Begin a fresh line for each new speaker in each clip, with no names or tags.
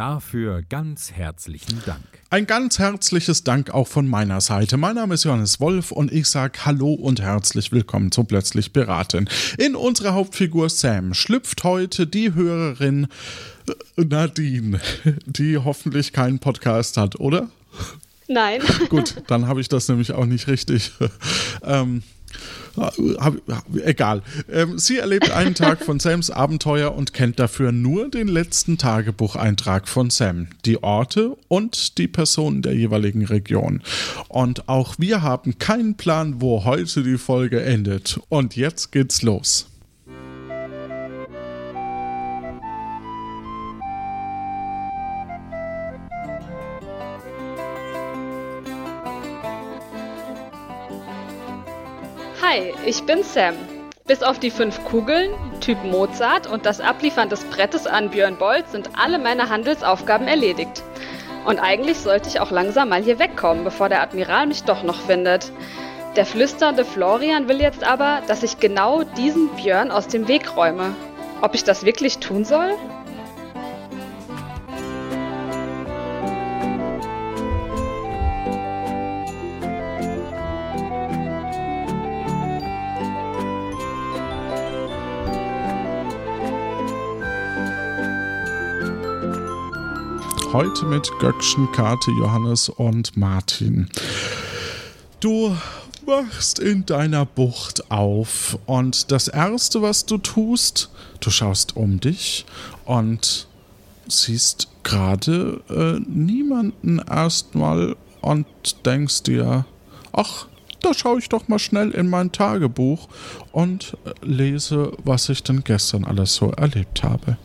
Dafür ganz herzlichen Dank.
Ein ganz herzliches Dank auch von meiner Seite. Mein Name ist Johannes Wolf und ich sage Hallo und herzlich willkommen zu Plötzlich Beraten. In unserer Hauptfigur Sam schlüpft heute die Hörerin äh, Nadine, die hoffentlich keinen Podcast hat, oder?
Nein.
Gut, dann habe ich das nämlich auch nicht richtig. ähm, Egal. Ähm, sie erlebt einen Tag von Sams Abenteuer und kennt dafür nur den letzten Tagebucheintrag von Sam, die Orte und die Personen der jeweiligen Region. Und auch wir haben keinen Plan, wo heute die Folge endet. Und jetzt geht's los.
Hi, ich bin Sam. Bis auf die fünf Kugeln, Typ Mozart und das Abliefern des Brettes an Björn Bolt sind alle meine Handelsaufgaben erledigt. Und eigentlich sollte ich auch langsam mal hier wegkommen, bevor der Admiral mich doch noch findet. Der flüsternde Florian will jetzt aber, dass ich genau diesen Björn aus dem Weg räume. Ob ich das wirklich tun soll?
Heute mit Göckchen, Kate, Johannes und Martin. Du wachst in deiner Bucht auf und das Erste, was du tust, du schaust um dich und siehst gerade äh, niemanden erstmal und denkst dir, ach, da schaue ich doch mal schnell in mein Tagebuch und äh, lese, was ich denn gestern alles so erlebt habe.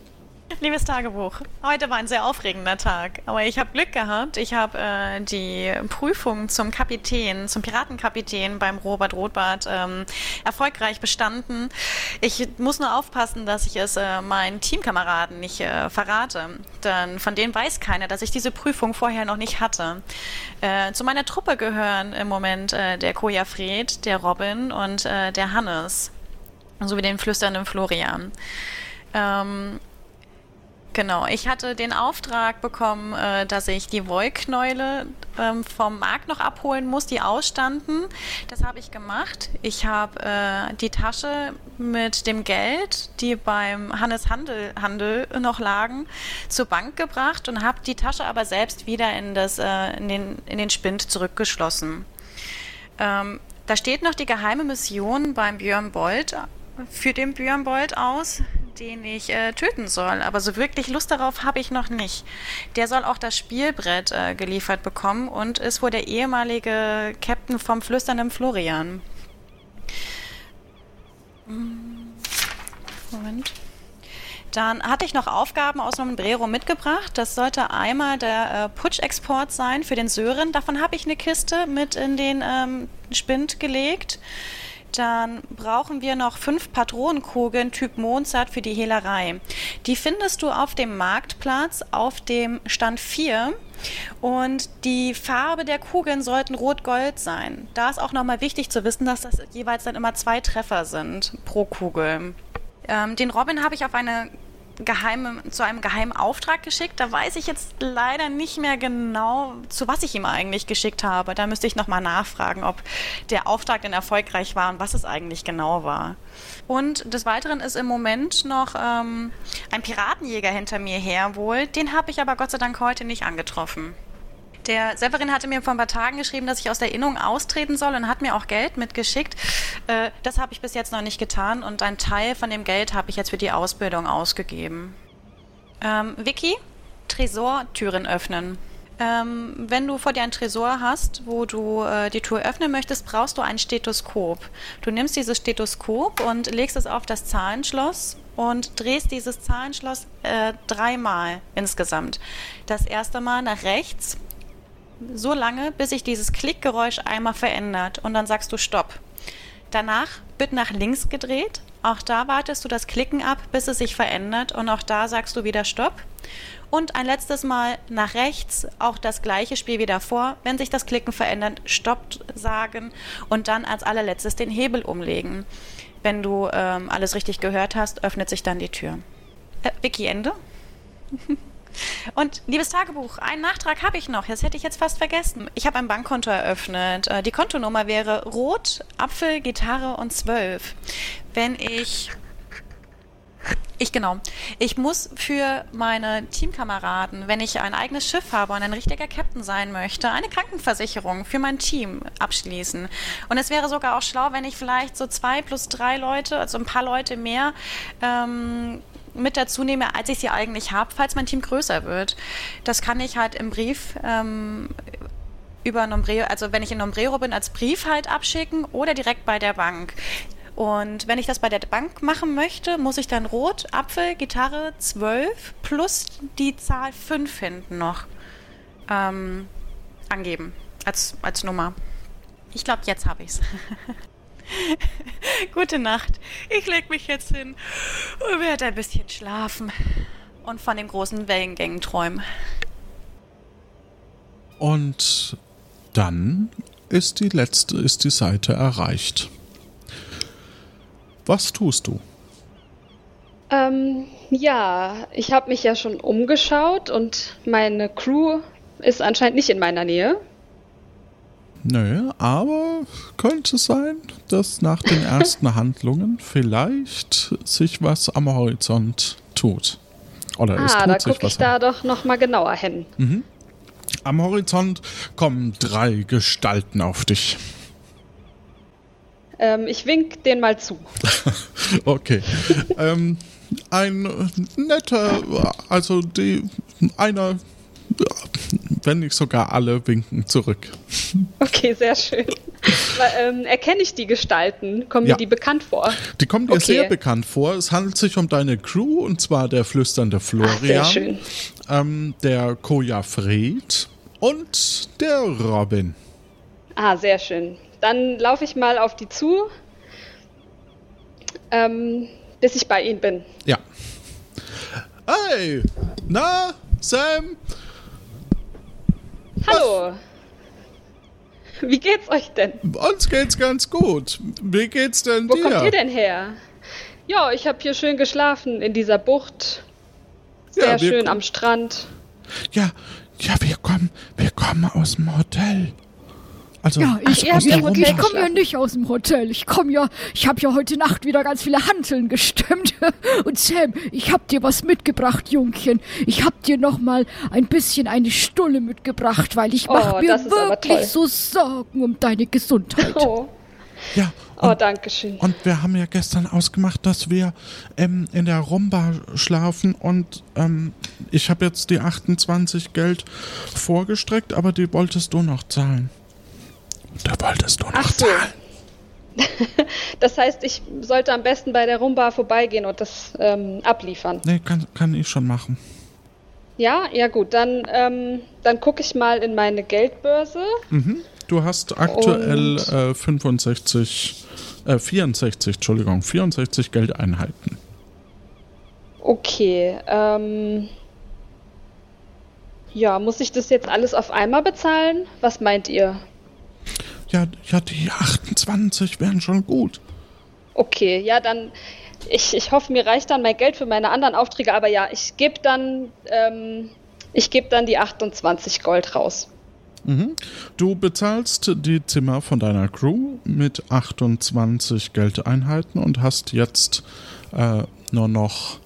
Liebes Tagebuch, heute war ein sehr aufregender Tag, aber ich habe Glück gehabt. Ich habe äh, die Prüfung zum Kapitän, zum Piratenkapitän beim Robert Rothbart ähm, erfolgreich bestanden. Ich muss nur aufpassen, dass ich es äh, meinen Teamkameraden nicht äh, verrate, denn von denen weiß keiner, dass ich diese Prüfung vorher noch nicht hatte. Äh, zu meiner Truppe gehören im Moment äh, der Koja Fred, der Robin und äh, der Hannes, sowie den flüsternden Florian. Ähm, Genau, ich hatte den Auftrag bekommen, äh, dass ich die Wollknäule ähm, vom Markt noch abholen muss, die ausstanden. Das habe ich gemacht. Ich habe äh, die Tasche mit dem Geld, die beim Hannes Handel, Handel noch lagen, zur Bank gebracht und habe die Tasche aber selbst wieder in, das, äh, in, den, in den Spind zurückgeschlossen. Ähm, da steht noch die geheime Mission beim Björn Bolt, für den Björn Bolt aus den ich äh, töten soll. Aber so wirklich Lust darauf habe ich noch nicht. Der soll auch das Spielbrett äh, geliefert bekommen und ist wohl der ehemalige Captain vom flüsternden Florian. Hm. Moment. Dann hatte ich noch Aufgaben aus einem Brero mitgebracht. Das sollte einmal der äh, Putschexport sein für den Sören. Davon habe ich eine Kiste mit in den ähm, Spind gelegt. Dann brauchen wir noch fünf Patronenkugeln Typ Mozart für die Hehlerei. Die findest du auf dem Marktplatz auf dem Stand 4. Und die Farbe der Kugeln sollten rot-gold sein. Da ist auch nochmal wichtig zu wissen, dass das jeweils dann immer zwei Treffer sind pro Kugel. Ähm, den Robin habe ich auf eine geheime, zu einem geheimen Auftrag geschickt. Da weiß ich jetzt leider nicht mehr genau, zu was ich ihm eigentlich geschickt habe. Da müsste ich nochmal nachfragen, ob der Auftrag denn erfolgreich war und was es eigentlich genau war. Und des Weiteren ist im Moment noch ähm, ein Piratenjäger hinter mir her wohl. Den habe ich aber Gott sei Dank heute nicht angetroffen. Der Severin hatte mir vor ein paar Tagen geschrieben, dass ich aus der Innung austreten soll und hat mir auch Geld mitgeschickt. Äh, das habe ich bis jetzt noch nicht getan und ein Teil von dem Geld habe ich jetzt für die Ausbildung ausgegeben. Ähm, Vicky, Tresortüren öffnen. Ähm, wenn du vor dir ein Tresor hast, wo du äh, die Tür öffnen möchtest, brauchst du ein Stethoskop. Du nimmst dieses Stethoskop und legst es auf das Zahlenschloss und drehst dieses Zahlenschloss äh, dreimal insgesamt. Das erste Mal nach rechts, so lange, bis sich dieses Klickgeräusch einmal verändert und dann sagst du Stopp. Danach wird nach links gedreht. Auch da wartest du das Klicken ab, bis es sich verändert und auch da sagst du wieder Stopp. Und ein letztes Mal nach rechts, auch das gleiche Spiel wie davor. Wenn sich das Klicken verändert, stoppt sagen und dann als allerletztes den Hebel umlegen. Wenn du ähm, alles richtig gehört hast, öffnet sich dann die Tür. Äh, Vicky, Ende? Und liebes Tagebuch, einen Nachtrag habe ich noch. Das hätte ich jetzt fast vergessen. Ich habe ein Bankkonto eröffnet. Äh, die Kontonummer wäre Rot, Apfel, Gitarre und 12. Wenn ich ich genau. Ich muss für meine Teamkameraden, wenn ich ein eigenes Schiff habe und ein richtiger Captain sein möchte, eine Krankenversicherung für mein Team abschließen. Und es wäre sogar auch schlau, wenn ich vielleicht so zwei plus drei Leute, also ein paar Leute mehr, ähm, mit dazu nehme, als ich sie eigentlich habe, falls mein Team größer wird. Das kann ich halt im Brief ähm, über Nombrero, also wenn ich in Nombrero bin, als Brief halt abschicken oder direkt bei der Bank. Und wenn ich das bei der Bank machen möchte, muss ich dann Rot, Apfel, Gitarre 12 plus die Zahl 5 hinten noch ähm, angeben als, als Nummer. Ich glaube, jetzt habe ich es. Gute Nacht. Ich leg mich jetzt hin und werde ein bisschen schlafen und von den großen Wellengängen träumen.
Und dann ist die letzte, ist die Seite erreicht. Was tust du?
Ähm, ja, ich habe mich ja schon umgeschaut und meine Crew ist anscheinend nicht in meiner Nähe.
Nö, aber könnte sein, dass nach den ersten Handlungen vielleicht sich was am Horizont tut. Oder es
ah,
tut
da gucke ich da doch nochmal genauer hin.
Am Horizont kommen drei Gestalten auf dich.
Ähm, ich wink den mal zu.
Okay. ähm, ein netter, also die, einer, wenn nicht sogar alle, winken zurück.
Okay, sehr schön. Aber, ähm, erkenne ich die Gestalten? Kommen
Ja.
mir die bekannt vor?
Die kommen dir
Okay.
sehr bekannt vor. Es handelt sich um deine Crew und zwar der flüsternde Florian,
Ach, sehr schön.
Ähm, der Koja Fred und der Robin.
Ah, sehr schön. Dann laufe ich mal auf die zu, ähm, bis ich bei ihnen bin.
Ja. Hey, na, Sam?
Hallo. Wie geht's euch denn?
Uns geht's ganz gut. Wie geht's denn
Wo
dir?
kommt ihr denn her? Ja, ich habe hier schön geschlafen in dieser Bucht. Sehr
Ja,
schön am Strand.
Ja, ja, wir kommen, wir kommen aus dem Hotel. Also,
Ja, ich,
habt
ich, komme ja nicht aus dem Hotel. Ich komme ja, ich habe ja heute Nacht wieder ganz viele Hanteln gestemmt. Und Sam, ich hab dir was mitgebracht, Jungchen. Ich hab dir noch mal ein bisschen eine Stulle mitgebracht, weil ich
Oh,
mach mir wirklich so Sorgen um deine Gesundheit.
Oh,
ja.
oh
Und,
danke schön.
und wir haben ja gestern ausgemacht, dass wir ähm, in der Rumba schlafen und ähm, ich habe jetzt die 28 Geld vorgestreckt, aber die wolltest du noch zahlen. Da wolltest du noch
Ach so. Das heißt, ich sollte am besten bei der Rumba vorbeigehen und das ähm, abliefern.
Nee, kann, kann ich schon machen.
Ja, ja gut, dann, ähm, dann gucke ich mal in meine Geldbörse.
Mhm. Du hast aktuell
Und-
äh, 65, äh, 64, Entschuldigung, 64 Geldeinheiten.
Okay, ähm. Ja, muss ich das jetzt alles auf einmal bezahlen? Was meint ihr?
Ja, ja, die 28 wären schon gut.
Okay, ja, dann. Ich, ich hoffe, mir reicht dann mein Geld für meine anderen Aufträge, aber ja, ich gebe dann. Ähm, ich gebe dann die 28 Gold raus.
Mhm. Du bezahlst die Zimmer von deiner Crew mit 28 Geldeinheiten und hast jetzt äh, nur noch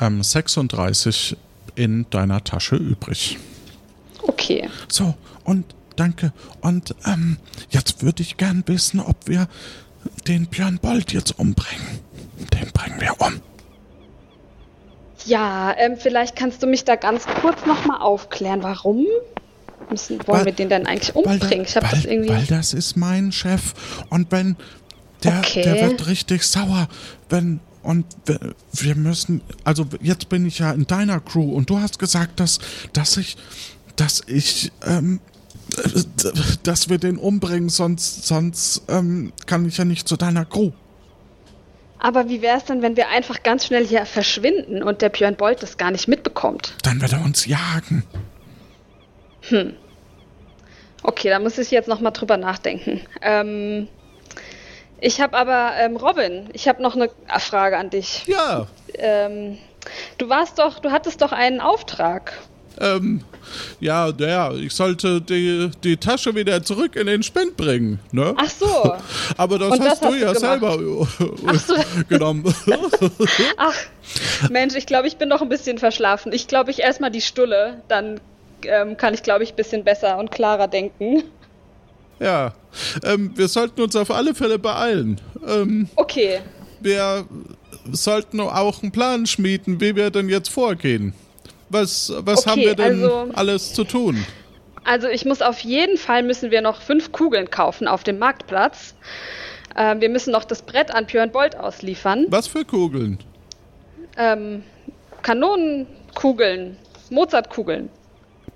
ähm, 36 in deiner Tasche übrig.
Okay.
So, und danke. Und ähm, jetzt würde ich gern wissen, ob wir den Björn Bold jetzt umbringen. Den bringen wir um.
Ja, ähm, vielleicht kannst du mich da ganz kurz nochmal aufklären. Warum? Müssen, wollen
Weil-
wir den denn eigentlich umbringen? Ich habe
weil,
das irgendwie.
weil das ist mein Chef. Und wenn der,
Okay.
der wird richtig sauer, wenn und wir- müssen, also jetzt bin ich ja in deiner Crew und du hast gesagt, dass, dass ich, dass ich, ähm, äh, dass wir den umbringen, sonst, sonst ähm, kann ich ja nicht zu deiner Crew.
Aber wie wäre es denn, wenn wir einfach ganz schnell hier verschwinden und der Björn Bolt das gar nicht mitbekommt?
Dann wird er uns jagen.
Okay, da muss ich jetzt nochmal drüber nachdenken. Ähm, ich habe aber, ähm, Robin, ich habe noch eine Frage an dich.
Ja,
Ähm, du warst doch, du hattest doch einen Auftrag.
Ähm, ja, ja, ich sollte die, die Tasche wieder zurück in den Spind bringen, ne?
Ach so.
Aber das hast
das
du
hast du
ja
gemacht.
selber
so.
genommen.
Ach, Mensch, ich glaube, ich bin noch ein bisschen verschlafen. Ich glaube, ich erstmal die Stulle, dann ähm, kann ich, glaube ich, ein bisschen besser und klarer denken.
ja, ähm, wir sollten uns auf alle Fälle beeilen. Ähm,
Okay,
wir sollten auch einen Plan schmieden, wie wir denn jetzt vorgehen. Was, was
Okay,
haben wir denn
also-
alles zu tun?
also ich muss auf jeden Fall, müssen wir noch fünf Kugeln kaufen auf dem Marktplatz. Ähm, wir müssen noch das Brett an Björn Bolt ausliefern.
Was für Kugeln?
Ähm, Kanonenkugeln, Mozartkugeln.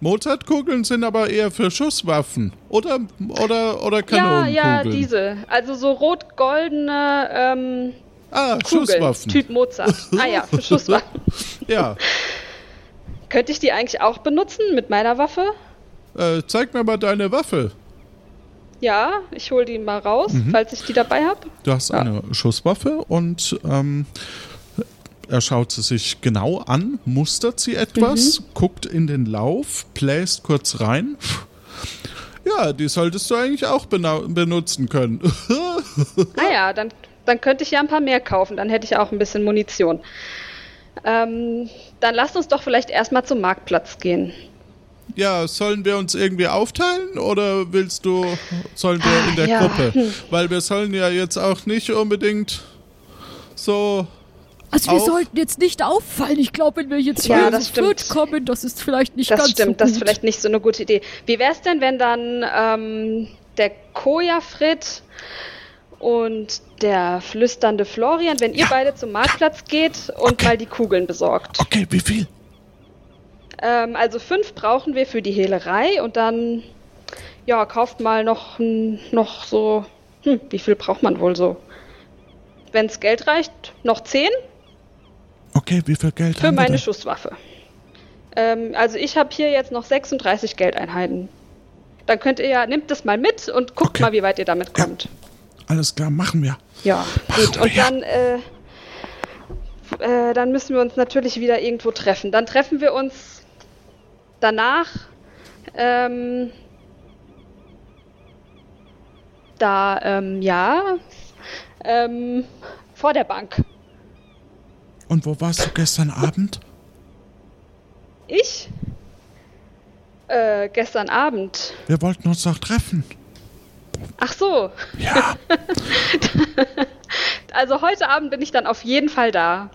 Mozartkugeln sind aber eher für Schusswaffen. Oder, oder, oder
Ja,
Kanonenkugeln.
ja, diese. Also so rot-goldene ähm,
Ah,
Kugeln,
Schusswaffen.
Typ Mozart. Ah ja, für Schusswaffen.
Ja.
Könnte ich die eigentlich auch benutzen mit meiner Waffe?
Äh, zeig mir mal deine Waffe.
Ja, ich hole die mal raus,
Mhm.
falls ich die dabei habe.
Du hast eine Schusswaffe und ähm, er schaut sie sich genau an, mustert sie etwas,
Mhm.
guckt in den Lauf, bläst kurz rein. Ja, die solltest du eigentlich auch benutzen können.
Ah ja, dann, dann könnte ich ja ein paar mehr kaufen, dann hätte ich auch ein bisschen Munition. Ähm, dann lasst uns doch vielleicht erstmal zum Marktplatz gehen.
ja, sollen wir uns irgendwie aufteilen oder willst du, sollen wir in der
ja,
Gruppe?
hm.
Weil wir sollen ja jetzt auch nicht unbedingt so.
Also wir
Auf.
sollten jetzt nicht auffallen. Ich glaube, wenn wir jetzt
Ja,
hier
das
zu viert
stimmt.
kommen, das ist vielleicht nicht
Das
ganz
stimmt,
so
das
gut.
ist vielleicht nicht so eine gute Idee. Wie wäre es denn, wenn dann ähm, der Koja-Frit und der flüsternde Florian, wenn ihr beide zum Marktplatz geht und
Okay.
mal die Kugeln besorgt?
Okay, wie viel?
Ähm, also fünf brauchen wir für die Hehlerei und dann, ja, kauft mal noch, noch so, hm, wie viel braucht man wohl so? Wenn's Geld reicht, noch zehn
Okay, wie viel Geld
für meine? Schusswaffe. Ähm, also ich habe hier jetzt noch 36 Geldeinheiten. Dann könnt ihr ja, nehmt das mal mit und guckt
Okay.
mal, wie weit ihr damit
Ja. Alles klar, machen wir.
Ja, gut.
wir.
Und dann, äh, äh, dann müssen wir uns natürlich wieder irgendwo treffen. Dann treffen wir uns danach ähm, da, ähm, ja, ähm, vor der Bank.
Und wo warst du gestern Abend?
Ich? Äh, gestern Abend.
Wir wollten uns doch treffen.
Ach so.
Ja,
Also heute Abend bin ich dann auf jeden Fall da.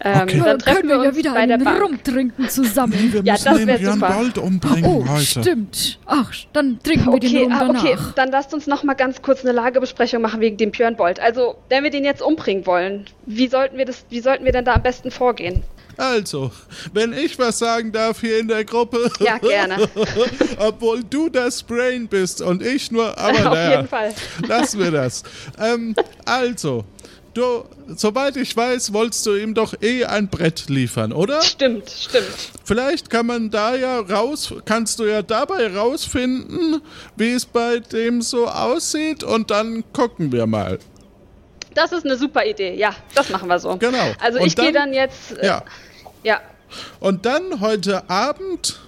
Ähm,
Okay.
Dann treffen
können
wir
wir ja wieder
bei der
einen
Bank.
Rum trinken zusammen.
wir
Ja,
müssen
das
den Björn
super.
Bold umbringen
Oh,
heute.
stimmt. Ach, dann trinken wir den
Okay,
Rum
ah,
danach.
okay, dann lasst uns noch mal ganz kurz eine Lagebesprechung machen wegen dem Björn Bolt. Also, wenn wir den jetzt umbringen wollen, wie sollten wir das, wie sollten wir denn da am besten vorgehen?
Also, wenn ich was sagen darf hier in der Gruppe.
Ja, gerne.
Obwohl du das Brain bist und ich nur, aber
Auf
naja,
jeden Fall.
lassen wir das. Ähm, also, du, soweit ich weiß, wolltest du ihm doch eh ein Brett liefern, oder?
Stimmt, stimmt.
Vielleicht kann man da ja raus, kannst du ja dabei rausfinden, wie es bei dem so aussieht und dann gucken wir mal.
Das ist eine super Idee. Ja, das machen wir so.
Genau.
Also
Und
ich gehe
dann-
jetzt. Äh,
Ja.
ja.
Und dann heute Abend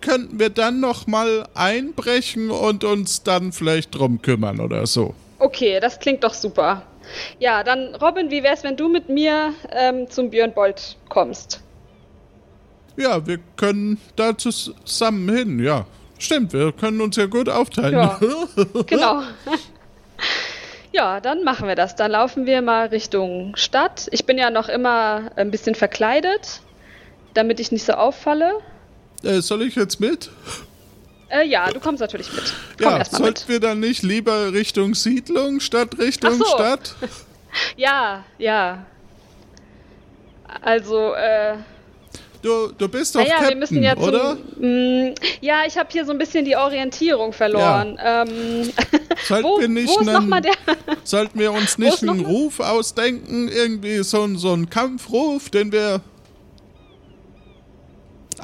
könnten wir dann noch mal einbrechen und uns dann vielleicht drum kümmern oder so.
Okay, das klingt doch super. Ja, dann Robin, wie wär's, wenn du mit mir ähm, zum Björn Bolt kommst?
Ja, wir können da zusammen hin, ja. Stimmt, wir können uns ja gut aufteilen.
Ja. Genau. ja, dann machen wir das. Dann laufen wir mal Richtung Stadt. Ich bin ja noch immer ein bisschen verkleidet, damit ich nicht so auffalle.
äh, soll ich jetzt mit?
Äh, ja, du kommst natürlich mit. Komm
ja, sollten
mit.
wir dann nicht lieber Richtung Siedlung statt Richtung
so.
Stadt?
Ja, ja. Also, äh,
du, du bist doch
naja,
Captain,
wir müssen ja zum,
oder?
Mm, ja, ich habe hier so ein bisschen die Orientierung verloren. Ähm,
Sollten
wo,
wir nicht einen-
der?
Sollten wir uns nicht einen Ruf ausdenken? Irgendwie so, so einen Kampfruf, den wir.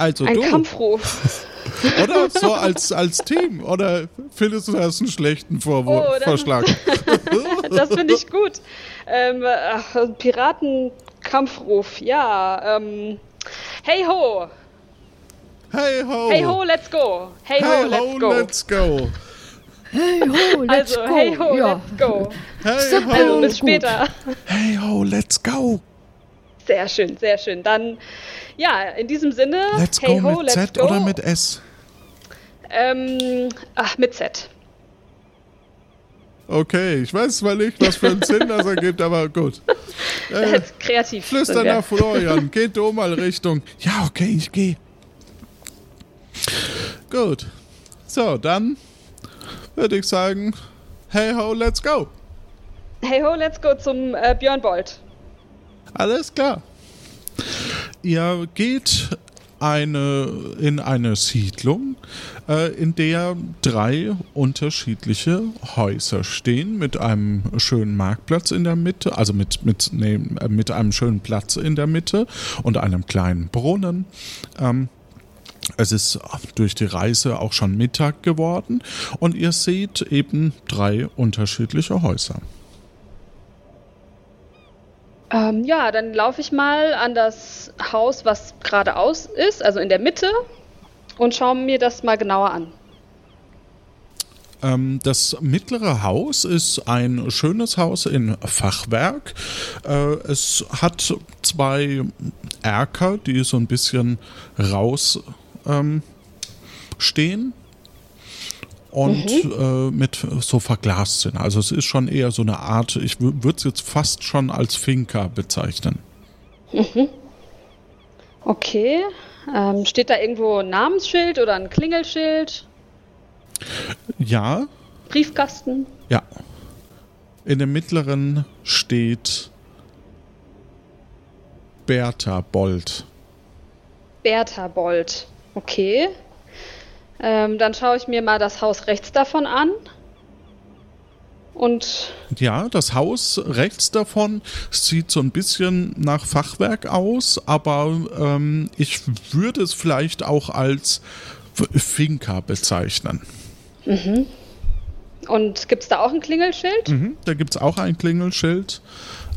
Also
Ein
du,
Kampfruf.
oder? So als, als Team. Oder findest du das einen schlechten Vorwurf,
Oh, dann-
Vorschlag?
Das finde ich gut. Ähm, Piratenkampfruf, ja. Ähm, hey ho!
Hey ho!
Hey ho, let's go! Hey ho,
Hey
let's
ho,
go!
let's go!
Hey ho, let's
also,
go.
hey ho,
ja.
let's go!
Hey
Simple.
Also,
ho!
bis später.
Hey ho, let's go!
Sehr schön, sehr schön. Dann, ja, in diesem Sinne,
Let's
hey
go
ho,
mit Z
go.
oder mit S?
Ähm, ach, mit Z.
Okay, ich weiß zwar nicht, was für einen Sinn das ergibt, aber gut. Äh,
Kreativ.
Flüster nach Florian, geht du mal Richtung. Ja, okay, ich gehe. Gut. So, dann würde ich sagen, hey ho, let's go.
Hey ho, let's go zum äh, Björn Bolt.
Alles klar. Ihr geht eine, in eine Siedlung, äh, in der drei unterschiedliche Häuser stehen, mit einem schönen Marktplatz in der Mitte, also mit, mit, nee, mit einem schönen Platz in der Mitte und einem kleinen Brunnen. Ähm, es ist durch die Reise auch schon Mittag geworden und ihr seht eben drei unterschiedliche Häuser.
Ähm, ja, dann laufe ich mal an das Haus, was geradeaus ist, also in der Mitte, und schaue mir das mal genauer an.
Ähm, das mittlere Haus ist ein schönes Haus in Fachwerk. Äh, es hat zwei Erker, die so ein bisschen raus ähm, stehen und äh, mit so verglast sind. Also es ist schon eher so eine Art, ich würde es jetzt fast schon als Finca bezeichnen.
Okay. Ähm, steht da irgendwo ein Namensschild oder ein Klingelschild?
Ja,
Briefkasten?
ja. In dem mittleren steht Bertha Bold.
Bertha Bold. Okay. Ähm, dann schaue ich mir mal das Haus rechts davon an. Und
Ja, das Haus rechts davon sieht so ein bisschen nach Fachwerk aus, aber ähm, ich würde es vielleicht auch als Finca bezeichnen.
Und gibt es da auch ein Klingelschild?
Mhm, da gibt es auch ein Klingelschild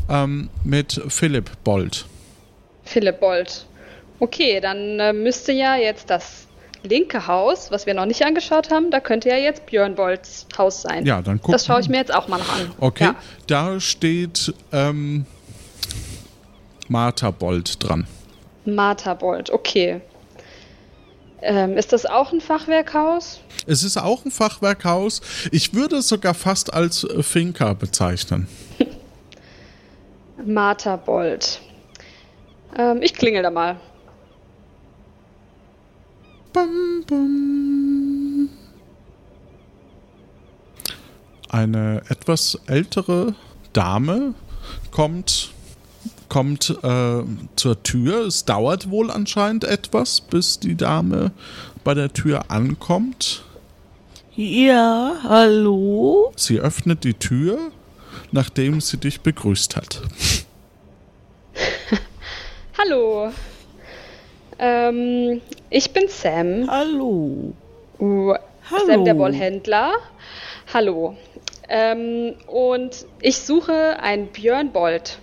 ähm, mit Philipp Bold.
Philipp Bold. Okay, dann äh, müsste ja jetzt das linke Haus, was wir noch nicht angeschaut haben, da könnte ja jetzt Björn Bolds Haus sein.
Ja, dann guck
Das schaue ich mir jetzt auch mal noch an.
Okay,
Ja.
da steht ähm, Martha Bold dran.
Martha Bold, okay. Ähm, ist das auch ein Fachwerkhaus?
Es ist auch ein Fachwerkhaus. Ich würde es sogar fast als äh, Finca bezeichnen.
Martha Bold. Ähm, ich klingel da mal.
Bum, bum. Eine etwas ältere Dame kommt, kommt äh, zur Tür. Es dauert wohl anscheinend etwas, bis die Dame bei der Tür ankommt.
Ja, hallo?
Sie öffnet die Tür, nachdem sie dich begrüßt hat.
Hallo. Ähm, ich bin Sam.
Hallo.
Uh,
Hallo.
Sam der Wollhändler. Hallo. Ähm, und ich suche einen Björn Bold.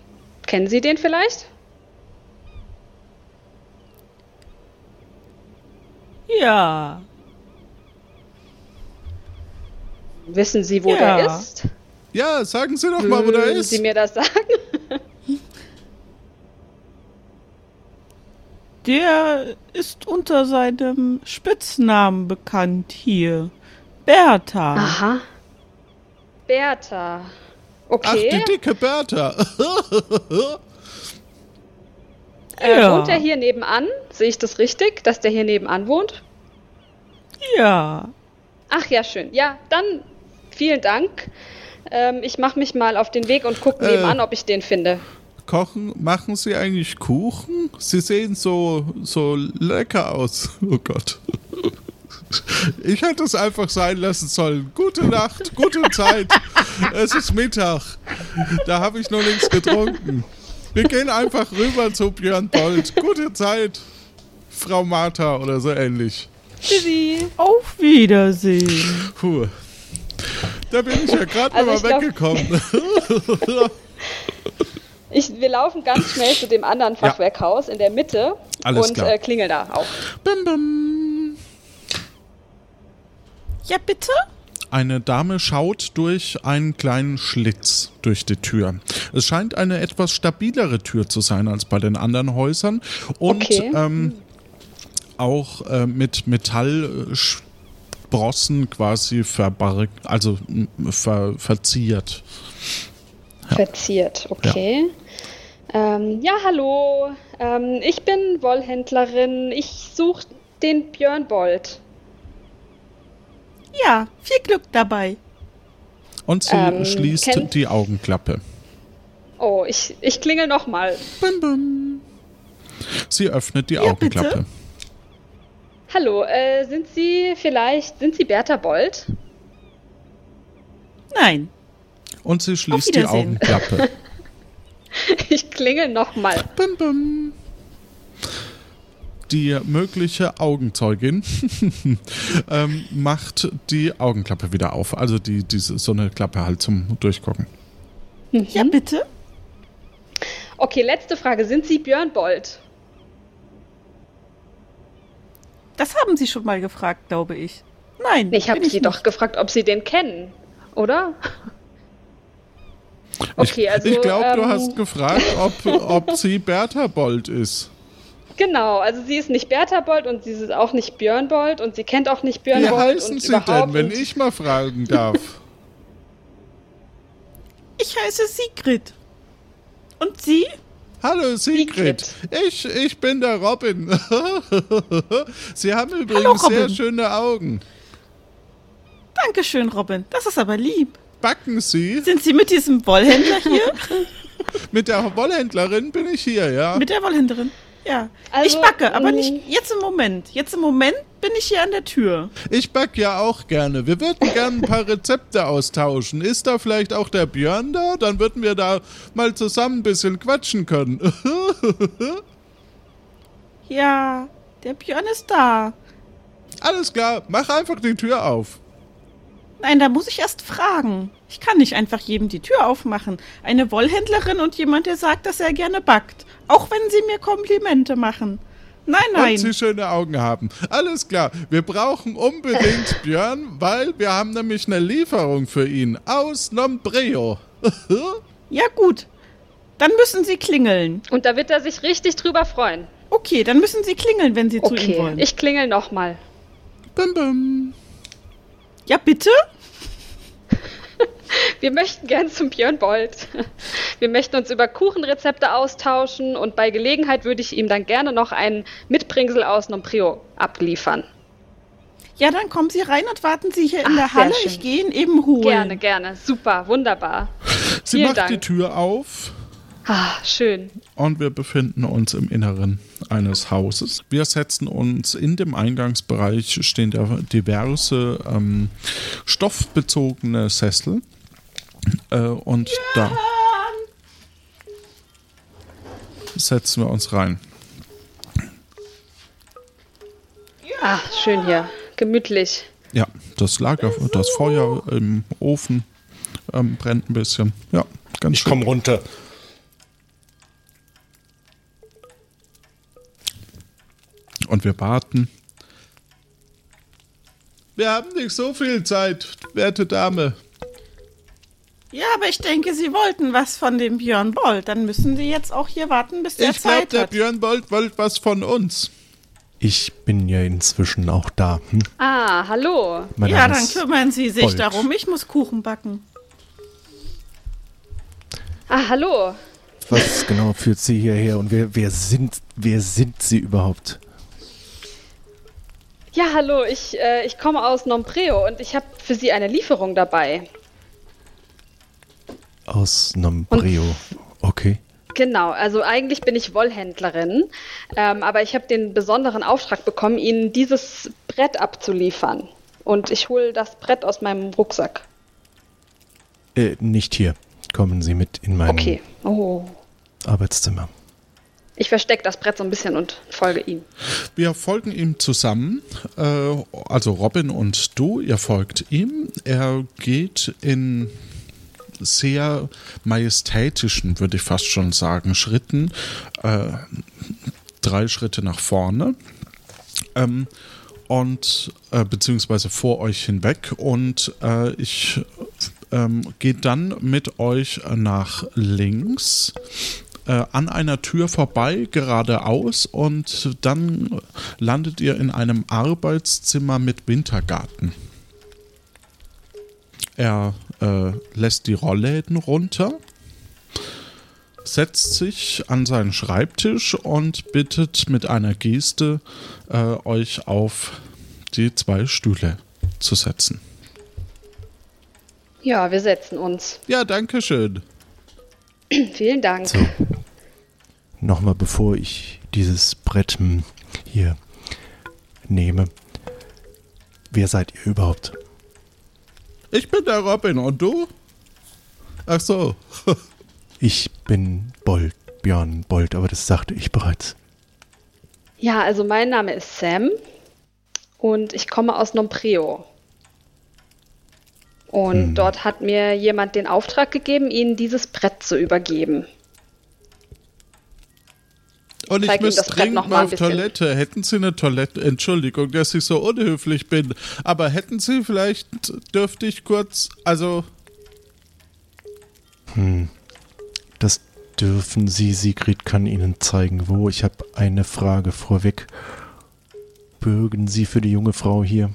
Kennen Sie den vielleicht?
Ja.
Wissen Sie, wo
Ja.
der ist?
Ja, sagen Sie doch mal, wo der
Würden
ist.
Sie mir das sagen?
Der ist unter seinem Spitznamen bekannt hier. Bertha.
Aha. Bertha.
Ach,
Okay.
die dicke Bertha.
äh,
Ja.
wohnt er hier nebenan? Sehe ich das richtig, dass der hier nebenan wohnt?
Ja.
Ach ja, schön. Ja, dann vielen Dank. Ähm, ich mache mich mal auf den Weg und gucke
Äh.
nebenan, ob ich den finde.
Kochen, machen Sie eigentlich Kuchen? Sie sehen so, so lecker aus. Oh Gott. Ich hätte es einfach sein lassen sollen. Gute Nacht, gute Zeit. Es ist Mittag. Da habe ich noch nichts getrunken. Wir gehen einfach rüber zu Björn Bold. Gute Zeit, Frau Martha oder so ähnlich.
Tschüssi.
Auf Wiedersehen.
Puh. Da bin ich ja gerade
Also
mal
ich glaub-
weggekommen.
Ich, wir laufen ganz schnell zu dem anderen Fachwerkhaus in der Mitte
Alles
und
klar.
Äh, klingeln da auch.
bim, bim.
Ja, bitte?
Eine Dame schaut durch einen kleinen Schlitz durch die Tür. Es scheint eine etwas stabilere Tür zu sein als bei den anderen Häusern und
Okay.
ähm, auch äh, mit Metallsprossen quasi verbarg, also ver, verziert.
Verziert, okay. Ähm, ja, hallo. Ähm, ich bin Wollhändlerin. Ich suche den Björn Bold.
Ja, viel Glück dabei.
Und sie
Ähm,
schließt die Augenklappe.
Oh, ich, ich klingel nochmal.
Sie öffnet die
Ja,
Augenklappe.
bitte.
Hallo, äh, sind Sie vielleicht, sind Sie Bertha Bold?
Nein.
Und sie schließt die. Augenklappe.
Ich klingel nochmal.
Bim, bim. Die mögliche Augenzeugin ähm, macht die Augenklappe wieder auf. Also die, diese, so eine Klappe halt zum Durchgucken.
Ja, bitte?
Okay, letzte Frage. Sind Sie Björn Bold?
Das haben Sie schon mal gefragt, glaube ich. Nein.
Ich habe Sie doch
nicht.
gefragt, ob Sie den kennen, oder? Okay,
ich
also.
ich glaube, du
ähm,
hast gefragt, ob, ob sie Bertha Bold ist.
Genau, also sie ist nicht Bertha Bold und sie ist auch nicht Björn Bold und sie kennt auch nicht Björn
Wie
Bold.
heißen
und
sie denn, wenn ich mal fragen darf?
Ich heiße Sigrid. Und Sie?
Hallo Sigrid,
Sigrid.
ich, ich bin der Robin. Sie haben übrigens sehr
Robin.
schöne Augen.
Dankeschön, Robin. Das ist aber lieb.
Backen Sie?
Sind Sie mit diesem Wollhändler hier?
Mit der Wollhändlerin bin ich hier, ja.
mit der Wollhändlerin? Ja.
Also,
ich backe, aber nicht jetzt im Moment. Jetzt im Moment bin ich hier an der Tür.
Ich back ja auch gerne. Wir würden gerne ein paar Rezepte austauschen. Ist da vielleicht auch der Björn da? Dann würden wir da mal zusammen ein bisschen quatschen können.
Ja, der Björn ist da.
Alles klar, mach einfach die Tür auf.
Nein, da muss ich erst fragen. Ich kann nicht einfach jedem die Tür aufmachen. Eine Wollhändlerin und jemand, der sagt, dass er gerne backt. Auch wenn sie mir Komplimente machen. Nein,
Und sie
nein.
schöne Augen haben. Alles klar, wir brauchen unbedingt Björn, weil wir haben nämlich eine Lieferung für ihn aus Nombreo.
Ja, gut. Dann müssen Sie klingeln.
Und da wird er sich richtig drüber freuen.
Okay, dann müssen Sie klingeln, wenn Sie zu ihm
Okay,
wollen.
ich klingel nochmal.
Bim, bim.
Ja, bitte?
Wir möchten gern zum Björn Bold. Wir möchten uns über Kuchenrezepte austauschen und bei Gelegenheit würde ich ihm dann gerne noch einen Mitbringsel aus Nompreo abliefern.
Ja, dann kommen Sie rein und warten Sie hier in
Ach,
der Halle.
schön.
Ich gehe ihn eben holen.
Gerne, gerne. Super, wunderbar.
Sie
Vielen
macht
Dank.
die Tür auf
Ah, schön.
und wir befinden uns im Inneren eines Hauses. Wir setzen uns in dem Eingangsbereich stehen da diverse ähm, stoffbezogene Sessel. Äh, und da setzen wir uns rein.
Ah, schön hier. Gemütlich.
Ja, das Lager, das Feuer im Ofen ähm, brennt ein bisschen. Ja, ganz
Ich
schön.
komm runter.
Und wir warten. Wir haben nicht so viel Zeit, werte Dame.
Ja, aber ich denke, Sie wollten was von dem Björn Boll. Dann müssen Sie jetzt auch hier warten, bis der
Ich glaube,
Zeit
der
hat.
Björn Bold wollte was von uns.
Ich bin ja inzwischen auch da. Hm?
Ah, hallo.
Mein
ja, dann kümmern Sie sich
Bold.
darum. Ich muss Kuchen backen.
Ah, hallo.
Was genau führt Sie hierher und wer, wer, sind, wer sind Sie überhaupt?
Ja, hallo. Ich, äh, ich komme aus Nompreo und ich habe für Sie eine Lieferung dabei.
Aus Nombreo. Okay.
Genau, also eigentlich bin ich Wollhändlerin, ähm, aber ich habe den besonderen Auftrag bekommen, Ihnen dieses Brett abzuliefern. Und ich hole das Brett aus meinem Rucksack.
Äh, nicht hier. Kommen Sie mit in mein
Okay. Oh.
Arbeitszimmer.
Ich verstecke das Brett so ein bisschen und folge ihm.
Wir folgen ihm zusammen, äh, also Robin und du, ihr folgt ihm. Er geht in sehr majestätischen, würde ich fast schon sagen, Schritten, äh, drei Schritte nach vorne. Ähm, und äh, beziehungsweise vor euch hinweg und ich ähm, gehe dann mit euch nach links äh, an einer Tür vorbei, geradeaus und dann landet ihr in einem Arbeitszimmer mit Wintergarten. Er äh, lässt die Rollläden runter, setzt sich an seinen Schreibtisch und bittet mit einer Geste äh, euch auf die zwei Stühle zu setzen.
Ja, wir setzen uns.
Ja, danke schön.
Vielen Dank.
So. Nochmal bevor ich dieses Brett hm, hier nehme. Wer seid ihr überhaupt?
Ich bin der Robin und du? Ach so.
Ich bin Bolt, Björn Bolt, aber das sagte ich bereits.
Ja, also mein Name ist Sam und ich komme aus Nompreo. Und
Hm.
dort hat mir jemand den Auftrag gegeben, Ihnen dieses Brett zu übergeben.
Und ich muss
Brett
dringend
mal
auf. Toilette. Hätten Sie eine Toilette? Entschuldigung, dass ich so unhöflich bin. Aber hätten Sie vielleicht, dürfte ich kurz, also,
Das dürfen Sie. Sigrid kann Ihnen zeigen, wo. Ich habe eine Frage vorweg. Bürgen Sie für die junge Frau hier?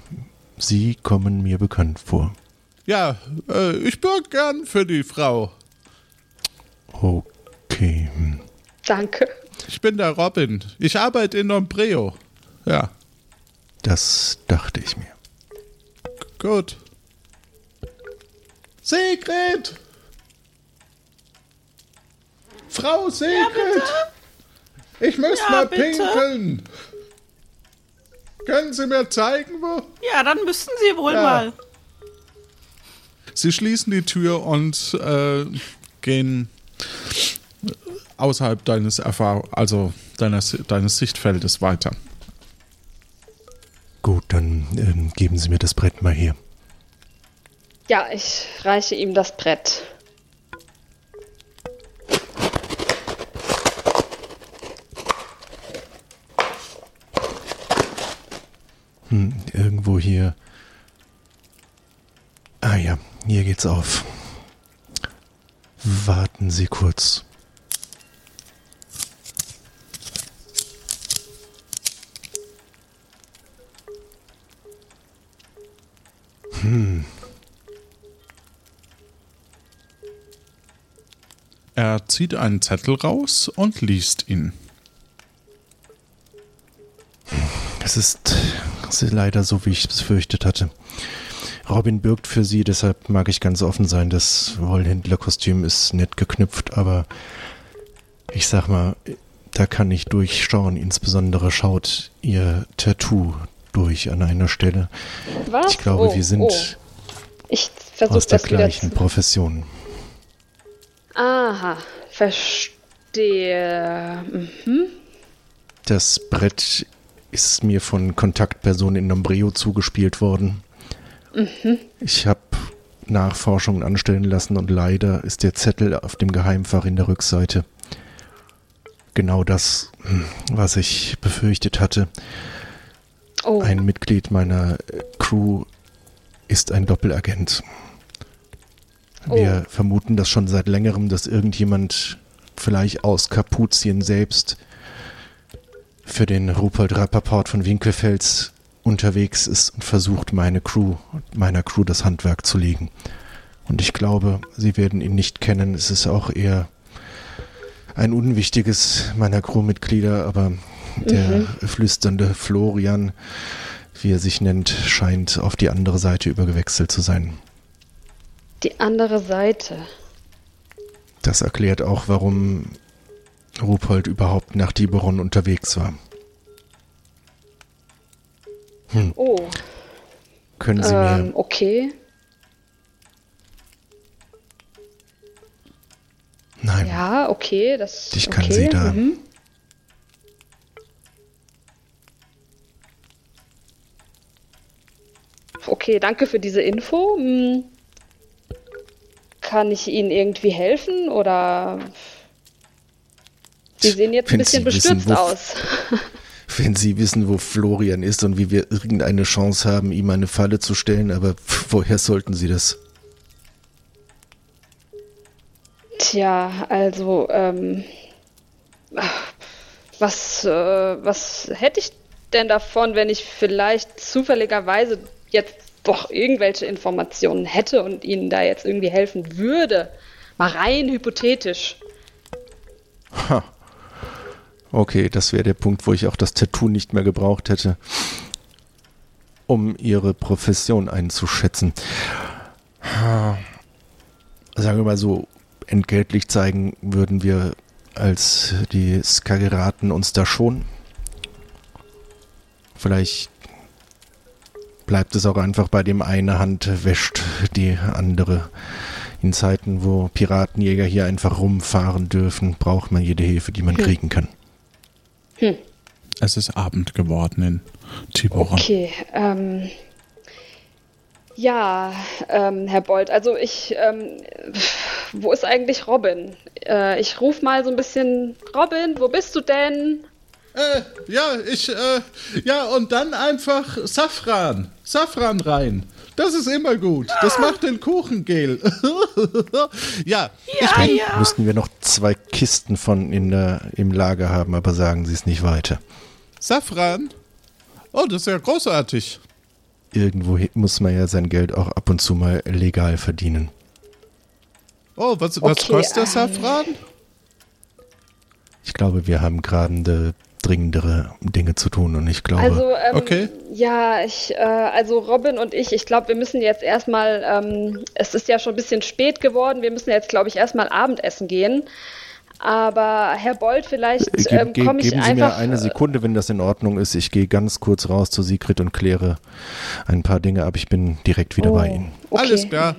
Sie kommen mir bekannt vor.
ja, äh, ich bürge gern für die Frau.
Okay. hm.
Danke.
Ich bin der Robin. Ich arbeite in Nombreo. Ja,
Das dachte ich mir.
gut. Sigrid! Frau Sigrid! ich muss
Ja,
mal
bitte.
pinkeln. Können Sie mir zeigen, wo?
Ja, dann müssen Sie wohl
Ja.
mal.
Sie schließen die Tür und äh, gehen außerhalb deines Erfahrung, also deines, deines Sichtfeldes weiter.
Gut, dann ähm, geben Sie mir das Brett mal her.
Ja, ich reiche ihm das Brett.
Hm, irgendwo hier. Ah ja, hier geht's auf. Warten Sie kurz.
Er zieht einen Zettel raus und liest ihn.
Es ist, es ist leider so, wie ich es befürchtet hatte. Robin birgt für sie, deshalb mag ich ganz offen sein. Das Wollhändlerkostüm ist nett geknüpft, aber ich sag mal, da kann ich durchschauen. Insbesondere schaut ihr Tattoo durch an einer Stelle.
Was?
Ich glaube,
Oh,
wir sind
oh. Ich
aus der gleichen. Profession.
Aha, verstehe. Mhm.
Das Brett ist mir von Kontaktpersonen in Nombreo zugespielt worden. Ich habe Nachforschungen anstellen lassen und leider ist der Zettel auf dem Geheimfach in der Rückseite. Genau das, hm, was ich befürchtet hatte.
Oh,
Ein Mitglied meiner äh, Crew ist ein Doppelagent. Wir vermuten das schon seit längerem, dass irgendjemand vielleicht aus Kapuzien selbst für den Rupert Rappaport von Winkelfels unterwegs ist und versucht, meine Crew, meiner Crew das Handwerk zu legen. Und ich glaube, sie werden ihn nicht kennen. Es ist auch eher ein unwichtiges meiner Crewmitglieder, aber der flüsternde Florian, wie er sich nennt, scheint auf die andere Seite übergewechselt zu sein.
die andere Seite.
Das erklärt auch, warum Rupold überhaupt nach Tiberon unterwegs war.
Oh,
Können Sie
ähm,
mir
okay.
Nein,
Ja, okay, das
Ich kann
okay.
Sie da-
Mhm. Okay, danke für diese Info. Hm. Kann ich Ihnen irgendwie helfen oder Sie sehen jetzt ein
Wenn
bisschen
Sie wissen,
bestürzt
wo-
aus.
wenn Sie wissen, wo Florian ist und wie wir irgendeine Chance haben, ihm eine Falle zu stellen, aber woher sollten Sie das?
Tja, also, ähm, was, äh, was hätte ich denn davon, wenn ich vielleicht zufälligerweise jetzt doch irgendwelche Informationen hätte und Ihnen da jetzt irgendwie helfen würde? Mal rein hypothetisch.
Ha. Okay, das wäre der Punkt, wo ich auch das Tattoo nicht mehr gebraucht hätte, um Ihre Profession einzuschätzen. Sagen wir mal so, entgeltlich zeigen würden wir als die Skageraten uns da schon. Vielleicht bleibt es auch einfach bei dem eine Hand wäscht die andere. In Zeiten, wo Piratenjäger hier einfach rumfahren dürfen, braucht man jede Hilfe, die man kriegen kann.
Es ist Abend geworden in Tiburon.
Okay, ähm, ja, ähm, Herr Bold, also ich, ähm, wo ist eigentlich Robin? Äh, ich ruf mal so ein bisschen, Robin, wo bist du denn?
Äh, ja, ich, äh, ja, und dann einfach Safran. Safran rein. Das ist immer gut. Das macht den Kuchen gel. ja, ich
Ja,
bin.
ja.
Müssten wir noch zwei Kisten von in der, im Lager haben, aber sagen Sie es nicht weiter.
Safran? Oh, das ist ja großartig.
Irgendwo muss man ja sein Geld auch ab und zu mal legal verdienen.
Oh, was, was
Okay,
kostet der
ähm,
Safran?
Ich glaube, wir haben gerade dringendere Dinge zu tun und ich glaube,
Also, ähm,
Okay.
ja, ich, äh, also Robin und ich, ich glaube, wir müssen jetzt erstmal, ähm, es ist ja schon ein bisschen spät geworden, wir müssen jetzt, glaube ich, erstmal Abendessen gehen. Aber Herr Bold, vielleicht
Äh, ge
ähm,
ge
komme ich
geben Sie
einfach.
mir eine Sekunde, wenn das in Ordnung ist. Ich gehe ganz kurz raus zu Sigrid und kläre ein paar Dinge ab. Ich bin direkt wieder
Oh,
bei Ihnen.
okay.
Alles klar.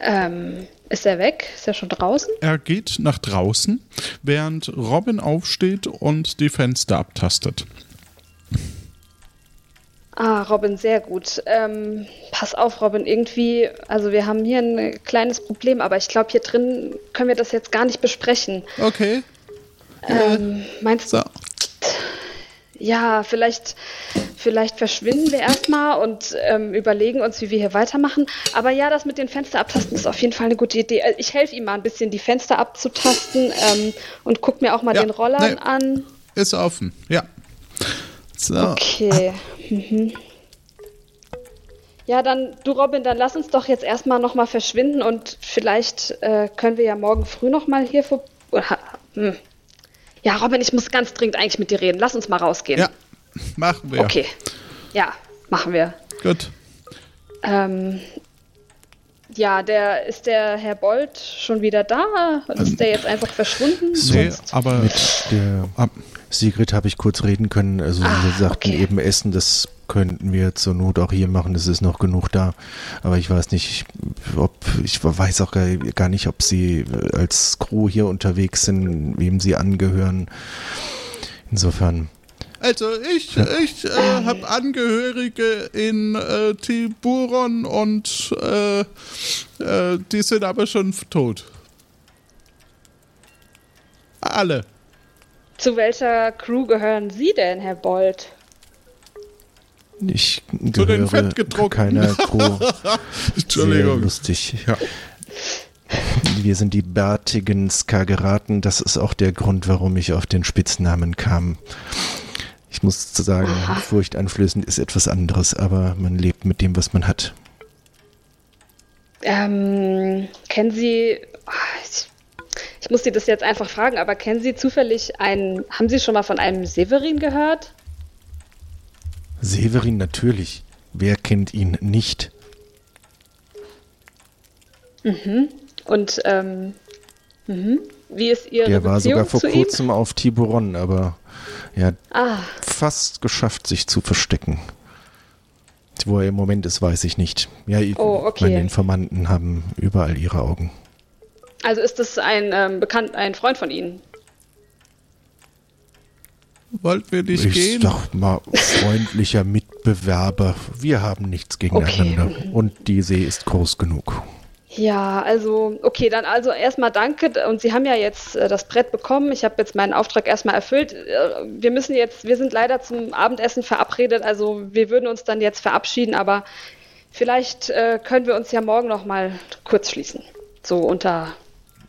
Ähm, ist er weg? Ist er schon draußen?
Er geht nach draußen, während Robin aufsteht und die Fenster abtastet.
Ah, Robin, sehr gut. Ähm, pass auf, Robin, irgendwie, also wir haben hier ein kleines Problem, aber ich glaube, hier drin können wir das jetzt gar nicht besprechen.
Okay,
Ähm, meinst du,
so.
Ja, vielleicht, vielleicht verschwinden wir erstmal und ähm, überlegen uns, wie wir hier weitermachen. Aber ja, das mit den Fenster abtasten ist auf jeden Fall eine gute Idee. Äh, Ich helfe ihm mal ein bisschen, die Fenster abzutasten ähm, und guck mir auch mal
Ja,
den Rollern
nee.
an.
Ist offen, ja. So.
Okay. Mhm. Ja, dann, du Robin, dann lass uns doch jetzt erstmal nochmal verschwinden und vielleicht äh, können wir ja morgen früh nochmal hier vor. Oder, hm. Ja, Robin, ich muss ganz dringend eigentlich mit dir reden. Lass uns mal rausgehen.
Ja, machen wir.
Okay. Ja, machen wir.
Gut.
Ähm, ja, der ist der Herr Bold schon wieder da? Ist der jetzt einfach verschwunden?
Nee,
Sonst-
aber
Mit der
ab,
Sigrid habe ich kurz reden können. Also
Ah,
sie sagten
okay.
eben Essen, das könnten wir zur Not auch hier machen. Es ist noch genug da. Aber ich weiß nicht, ob ich weiß auch gar, gar nicht, ob sie als Crew hier unterwegs sind, wem sie angehören. Insofern.
also ich, ich äh, habe Angehörige in äh, Tiburon und äh, äh, die sind aber schon tot. Alle.
Zu welcher Crew gehören Sie denn, Herr Bold?
Ich
Zu den
gehöre
Fettgedruckten.
keiner Crew. Sehr
Entschuldigung.
lustig.
Ja.
Wir sind die bärtigen Skageraten. Das ist auch der Grund, warum ich auf den Spitznamen kam. Ich muss sagen, furchteinflößend ist etwas anderes, aber man lebt mit dem, was man hat.
Ähm, kennen Sie, ich, ich muss Sie das jetzt einfach fragen, aber kennen Sie zufällig einen, haben Sie schon mal von einem Severin gehört?
Severin natürlich. Wer kennt ihn nicht?
Und ähm, Wie ist Ihre
Der war
Beziehung
sogar vor
zu ihm?
kurzem auf Tiburon, aber er hat
Ah,
fast geschafft, sich zu verstecken. Wo er im Moment ist, weiß ich nicht. Ja,
Oh, okay.
meine Informanten haben überall ihre Augen.
also ist das ein ähm, bekannt, ein Freund von Ihnen?
Wollten wir nicht
ich
gehen?
sag mal, freundlicher Mitbewerber. Wir haben nichts gegeneinander.
Okay.
Und die See ist groß genug.
Ja, also, okay, dann also erstmal danke. Und Sie haben ja jetzt äh, das Brett bekommen. Ich habe jetzt meinen Auftrag erstmal erfüllt. Äh, wir müssen jetzt, wir sind leider zum Abendessen verabredet. Also wir würden uns dann jetzt verabschieden, aber vielleicht äh, können wir uns ja morgen noch mal kurz schließen. So unter.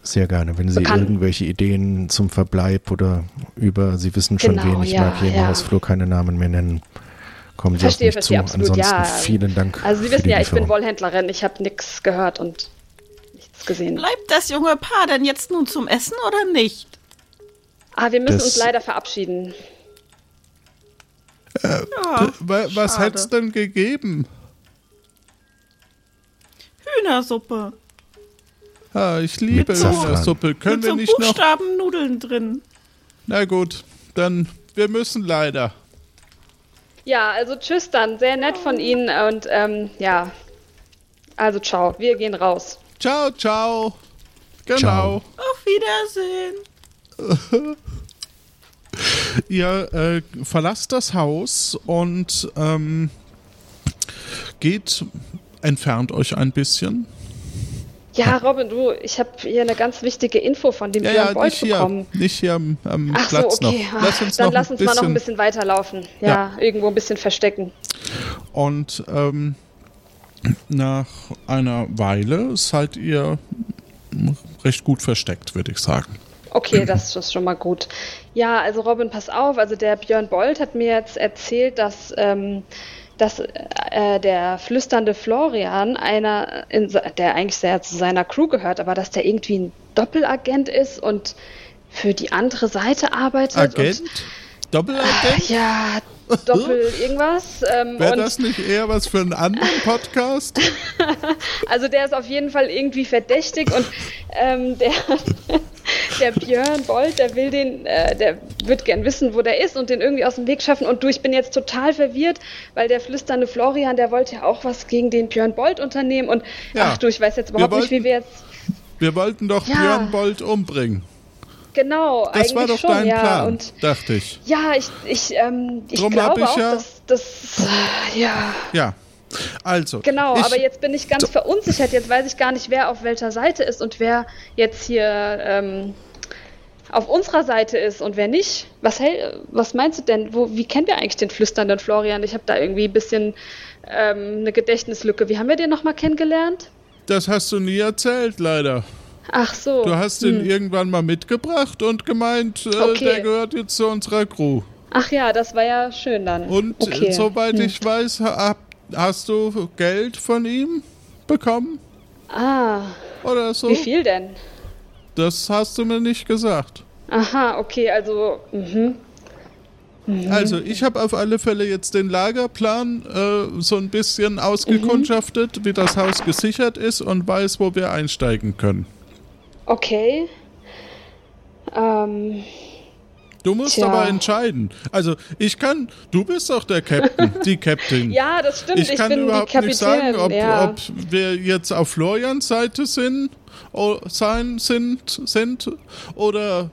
Sehr gerne. Wenn Sie
Bekannt.
irgendwelche Ideen zum Verbleib oder über, Sie wissen schon
Genau,
wen, ich
ja,
mag hier im
ja.
Hausflur keine Namen mehr nennen. Kommen Sie
Verstehe,
auf mich zu.
verstehe, absolut,
Ansonsten
ja.
vielen Dank.
Also Sie wissen ja, ich bin. Wollhändlerin. Ich habe nichts gehört und nichts gesehen.
Bleibt das junge Paar denn jetzt nun zum Essen oder nicht?
Ah, wir müssen
Das-
uns leider verabschieden.
Ja,
Wa- Was hätt's denn gegeben?
Hühnersuppe.
Ah, ich liebe. Suppe. Können
Mit
wir
so
nicht noch?
Buchstaben Nudeln drin.
Na gut, dann wir müssen leider.
Ja, also tschüss dann. Sehr nett von Ihnen und ähm, ja. Also ciao. Wir gehen raus.
Ciao, ciao. Genau.
Ciao.
Auf Wiedersehen.
Ihr äh, verlasst das Haus und ähm, geht, entfernt euch ein bisschen.
Ja, Robin, du, ich habe hier eine ganz wichtige Info von dem
Ja,
Björn
ja,
Bolt
nicht hier,
bekommen.
nicht hier am, am
Ach so,
Platz
okay.
noch. Lass
Ah,
uns
Dann lass uns mal noch ein
bisschen-
bisschen weiterlaufen. Ja, irgendwo ein bisschen verstecken.
Und ähm, nach einer Weile seid ihr recht gut versteckt, würde ich sagen.
Okay, das ist schon mal gut. Ja, also Robin, pass auf. Also der Björn Bolt hat mir jetzt erzählt, dass, ähm, dass äh, der flüsternde Florian, einer, in, der eigentlich sehr zu seiner Crew gehört, aber dass der irgendwie ein Doppelagent ist und für die andere Seite arbeitet.
Agent?
Und,
Doppelagent?
ja, Doppel irgendwas. Ähm,
Wäre das nicht eher was für einen anderen Podcast?
Also der ist auf jeden Fall irgendwie verdächtig und ähm, der, der Björn Bolt, der will den, äh, der wird gern wissen, wo der ist und den irgendwie aus dem Weg schaffen. Und du, ich bin jetzt total verwirrt, weil der flüsternde Florian, der wollte ja auch was gegen den Björn Bolt unternehmen. Und
Ja.
ach du, ich weiß jetzt überhaupt
Wir
nicht, wie wir jetzt.
Wir wollten doch
Ja.
Björn Bolt umbringen.
Genau,
Das
eigentlich
war doch
schon,
dein
ja.
Plan,
Und
dachte ich.
ja, ich, ich, ähm, ich
Drum
glaube
ich
auch,
ja-
dass das, äh, ja.
Ja. Also.
Genau,
ich,
aber jetzt bin ich ganz verunsichert. Jetzt weiß ich gar nicht, wer auf welcher Seite ist und wer jetzt hier ähm, auf unserer Seite ist und wer nicht. Was, hält, was meinst du denn? Wo, wie kennen wir eigentlich den flüsternden Florian? Ich habe da irgendwie ein bisschen ähm, eine Gedächtnislücke. Wie haben wir den nochmal kennengelernt?
Das hast du nie erzählt, leider.
Ach so.
Du hast ihn irgendwann mal mitgebracht und gemeint, äh,
Okay.
der gehört jetzt zu unserer Crew.
Ach ja, das war ja schön dann.
Und
okay.
äh, soweit
Hm.
ich weiß, ha- hast du Geld von ihm bekommen
Ah,
oder so?
wie viel denn?
Das hast du mir nicht gesagt.
Aha, okay, also. Mhm.
Also, ich habe auf alle Fälle jetzt den Lagerplan äh, so ein bisschen ausgekundschaftet, wie das Haus gesichert ist und weiß, wo wir einsteigen können.
Okay. Ähm,
Du musst
Tja.
aber entscheiden. Also, ich kann, du bist doch der Captain, die Captain.
ja, das stimmt.
ich kann
bin
überhaupt nicht sagen, ob,
ja.
ob wir jetzt auf Florians Seite sind, sein, sind, sind oder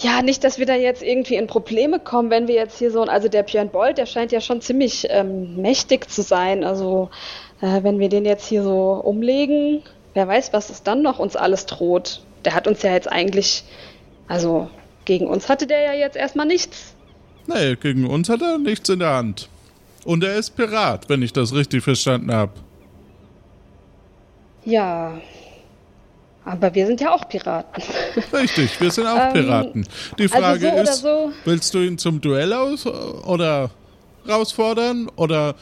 Ja, nicht, dass wir da jetzt irgendwie in Probleme kommen, wenn wir jetzt hier so, also der Björn Bolt, der scheint ja schon ziemlich ähm, mächtig zu sein. Also äh, wenn wir den jetzt hier so umlegen, wer weiß, was es dann noch uns alles droht. Der hat uns ja jetzt eigentlich, also gegen uns hatte der ja jetzt erstmal nichts.
Nee, gegen uns hat er nichts in der Hand. Und er ist Pirat, wenn ich das richtig verstanden habe.
Ja. Aber wir sind ja auch Piraten.
Richtig, wir sind auch
Ähm,
Piraten. Die Frage
so oder
ist,
so.
willst du ihn zum Duell aus oder herausfordern oder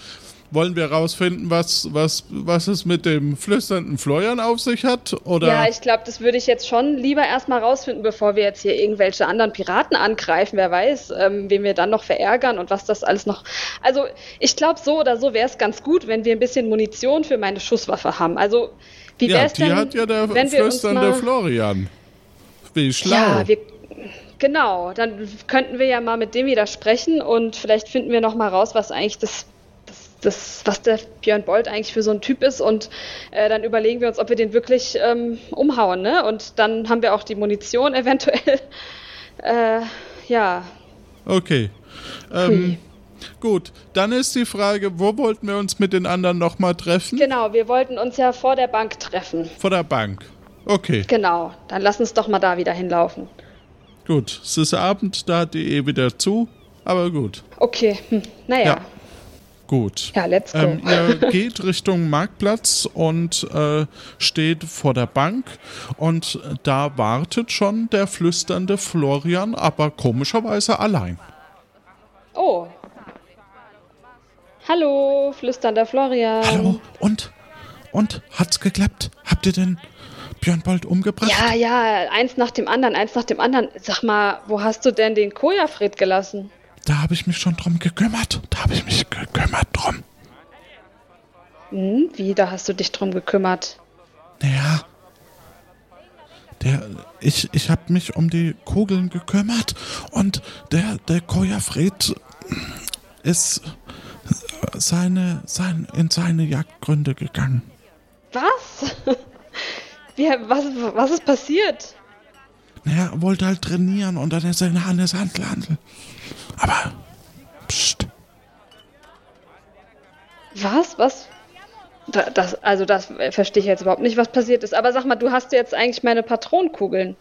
wollen wir rausfinden, was, was, was es mit dem flüsternden Florian auf sich hat? Oder
Ja, ich glaube, das würde ich jetzt schon lieber erstmal rausfinden, bevor wir jetzt hier irgendwelche anderen Piraten angreifen. Wer weiß, ähm, wen wir dann noch verärgern und was das alles noch. Also, ich glaube, so oder so wäre es ganz gut, wenn wir ein bisschen Munition für meine Schusswaffe haben. Also, wie wäre
ja
es
die
denn,
hat ja der
wenn wir uns
flüsternde. Florian. wie schlau.
Ja, wir, genau. Dann könnten wir ja mal mit dem wieder sprechen und vielleicht finden wir noch mal raus, was eigentlich das, das, was der Björn Bolt eigentlich für so ein Typ ist und äh, dann überlegen wir uns, ob wir den wirklich ähm, umhauen, ne? Und dann haben wir auch die Munition eventuell. Äh, ja.
Okay. Ähm, gut, dann ist die Frage, wo wollten wir uns mit den anderen nochmal treffen?
Genau, wir wollten uns ja vor der Bank treffen.
Vor der Bank. Okay,
Genau, dann lass uns doch mal da wieder hinlaufen.
gut. Es ist Abend, da hat die eh wieder zu. Aber gut,
Okay, hm. naja.
Ja. Gut.
Ja, let's go.
Ähm, ihr geht Richtung Marktplatz und äh, steht vor der Bank und da wartet schon der flüsternde Florian, aber komischerweise allein.
Oh. Hallo, flüsternder Florian.
Hallo, und? Und? Hat's geklappt? Habt ihr den Björn Bold umgebracht?
Ja, ja, eins nach dem anderen, eins nach dem anderen. Sag mal, wo hast du denn den Kojafred gelassen?
Da habe ich mich schon drum gekümmert. Da habe ich mich gekümmert drum.
Hm, wie, da hast du dich drum gekümmert?
Naja. Der, ich, ich habe mich um die Kugeln gekümmert und der, der Kojafred ist seine, sein, in seine Jagdgründe gegangen.
Was? Wie, was, was ist passiert?
Naja, er wollte halt trainieren und dann ist er in Hannes Handel. Aber, pst,
Was? Was? Da- Das, also das verstehe ich jetzt überhaupt nicht, was passiert ist. Aber sag mal, du hast jetzt eigentlich meine Patronenkugeln.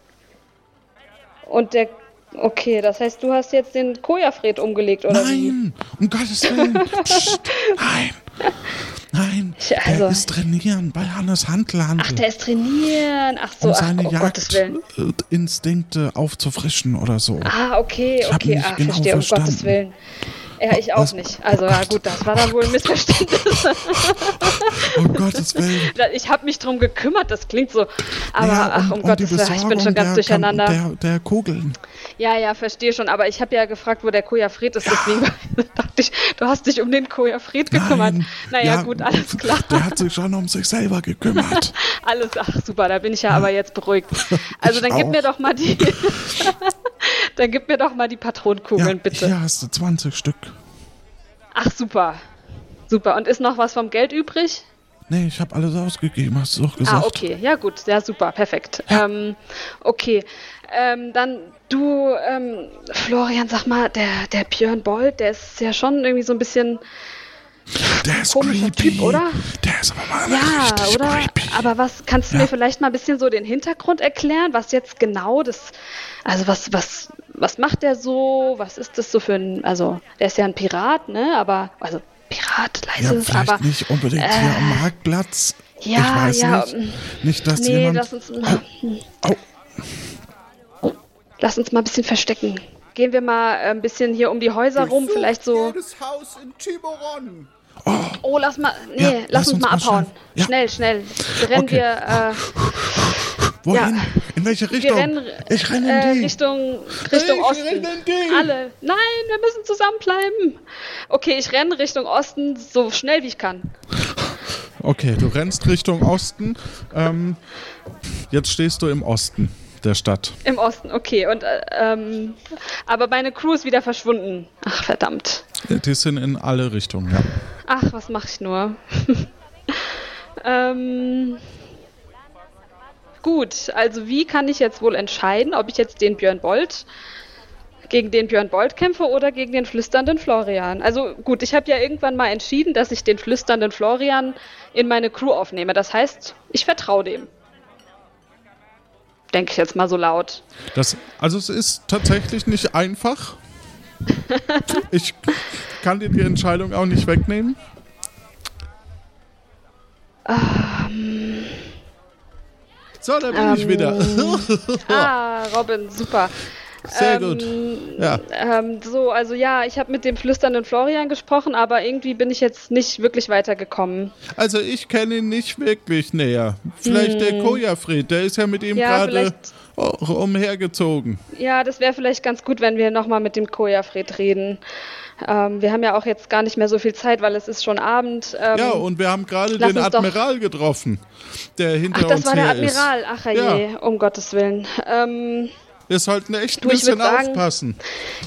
Und der... Okay, das heißt, du hast jetzt den Kojafred umgelegt, oder wie?
nein, um Gottes Willen, pst, nein, nein,
Ich- also-
er ist trainieren bei Hannes Handlandl.
Ach, der ist trainieren. Ach so,
um
ach,
seine
um Gottes Willen.
Jagdinstinkte aufzufrischen oder so.
Ah, okay,
Ich
okay,
nicht
ah,
genau
verstehe, um
verstanden.
Gottes Willen. Ja, ich auch
Was?
nicht. Also,
Oh
ja
Gott.
gut, das war dann wohl ein Missverständnis.
Um Gottes Willen.
ich habe mich drum gekümmert, das klingt so. Aber,
Ja,
ach, um, Gottes Willen, ich bin schon ganz
der,
durcheinander.
Der, der Kugeln.
Ja, ja, verstehe schon. Aber ich habe ja gefragt, wo der Kojafred ist. Deswegen dachte ich, du hast dich um den Kojafred gekümmert.
Nein.
Naja,
Ja,
gut, alles klar.
Der hat sich schon um sich selber gekümmert.
Alles, ach super, da bin ich ja aber jetzt beruhigt. Also
Ich
dann gib
auch.
mir doch mal die, dann gib mir doch mal die
Ja,
Patronenkugeln, bitte.
hier hast du 20 Stück.
Ach super, super. Und ist noch was vom Geld übrig?
Nee, ich habe alles ausgegeben, hast du doch gesagt.
Ah, okay, ja gut, ja super, perfekt. Ähm, okay, ähm, dann du, ähm, Florian, sag mal, der, der Björn Bold, der ist ja schon irgendwie so ein bisschen,
Der ist creepy.
Typ, oder?
Der ist aber mal
ja, oder?
creepy.
Aber was, kannst du
Ja.
mir vielleicht mal ein bisschen so den Hintergrund erklären, was jetzt genau das, also was, was, was macht der so? Was ist das so für ein, also, der ist ja ein Pirat, ne? Aber, also, Pirat,
ja,
leise ist,
vielleicht
aber.
nicht unbedingt hier am Marktplatz.
ja,
ich weiß
ja,
nicht. Nicht, dass
Nee,
jemand...
lass uns,
Au.
Lass uns mal ein bisschen verstecken. Gehen wir mal äh, ein bisschen hier um die Häuser rum, vielleicht so.
Jedes Haus in Tiburon.
Oh, lass mal. Nee,
Ja,
lass,
lass
uns
uns
mal abhauen.
schnell. Ja.
Schnell, schnell. Rennen
Okay.
wir,
Wohin?
ja.
In welche
äh, wir
Richtung?
rennen
ich renne
äh,
in die.
Richtung, Richtung
Ich
Osten.
renne in die.
Alle. Nein, wir müssen zusammenbleiben. Okay, ich renne Richtung Osten, so schnell wie ich kann.
Okay, du rennst Richtung Osten. Ähm, jetzt stehst du im Osten der Stadt.
Im Osten, okay. Und äh, ähm, aber meine Crew ist wieder verschwunden. Ach verdammt.
Die sind in alle Richtungen, ja.
Ach, was mache ich nur? ähm, gut, also wie kann ich jetzt wohl entscheiden, ob ich jetzt den Björn Bolt gegen den Björn Bolt kämpfe oder gegen den flüsternden Florian? Also gut, ich habe ja irgendwann mal entschieden, dass ich den flüsternden Florian in meine Crew aufnehme. Das heißt, ich vertraue dem. Denke ich jetzt mal so laut.
Das, also es ist tatsächlich nicht einfach. Ich kann dir die Entscheidung auch nicht wegnehmen. So, da bin ich wieder.
Ah, Robin, super.
Sehr
Ähm,
gut. Ja.
Ähm, so, also ja, ich habe mit dem flüsternden Florian gesprochen, aber irgendwie bin ich jetzt nicht wirklich weitergekommen.
Also ich kenne ihn nicht wirklich näher. Vielleicht der Kojafred, der ist ja mit ihm
Hm. Ja,
gerade umhergezogen.
Ja, das wäre vielleicht ganz gut, wenn wir nochmal mit dem Kojafred reden. Ähm, wir haben ja auch jetzt gar nicht mehr so viel Zeit, weil es ist schon Abend. Ähm,
ja, und wir haben gerade den
uns doch-
Admiral getroffen, der hinter
Ach, das
uns
war der Admiral. Ach je, um Gottes Willen. Ähm,
ist. Wir sollten echt ein
Du,
bisschen
sagen-
aufpassen.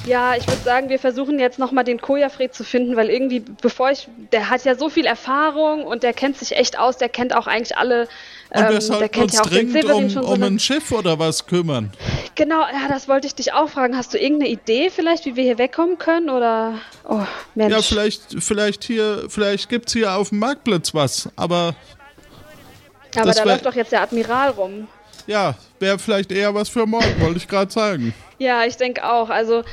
ja, ich würde sagen, wir versuchen jetzt nochmal den Kojafred zu finden, weil irgendwie, bevor ich, der hat ja so viel Erfahrung und der kennt sich echt aus, der kennt auch eigentlich alle.
Und
ähm,
wir
der
sollten
kennt
uns
ja
dringend um,
so
um ein Schiff oder was kümmern.
Genau, ja, das wollte ich dich auch fragen. Hast du irgendeine Idee vielleicht, wie wir hier wegkommen können? Oder. Oh, Mensch.
Ja, vielleicht, vielleicht hier, vielleicht gibt's hier auf dem Marktplatz was, aber
Aber da läuft doch jetzt der Admiral rum.
ja, wäre vielleicht eher was für morgen, wollte ich gerade sagen.
Ja, ich denke auch. Also,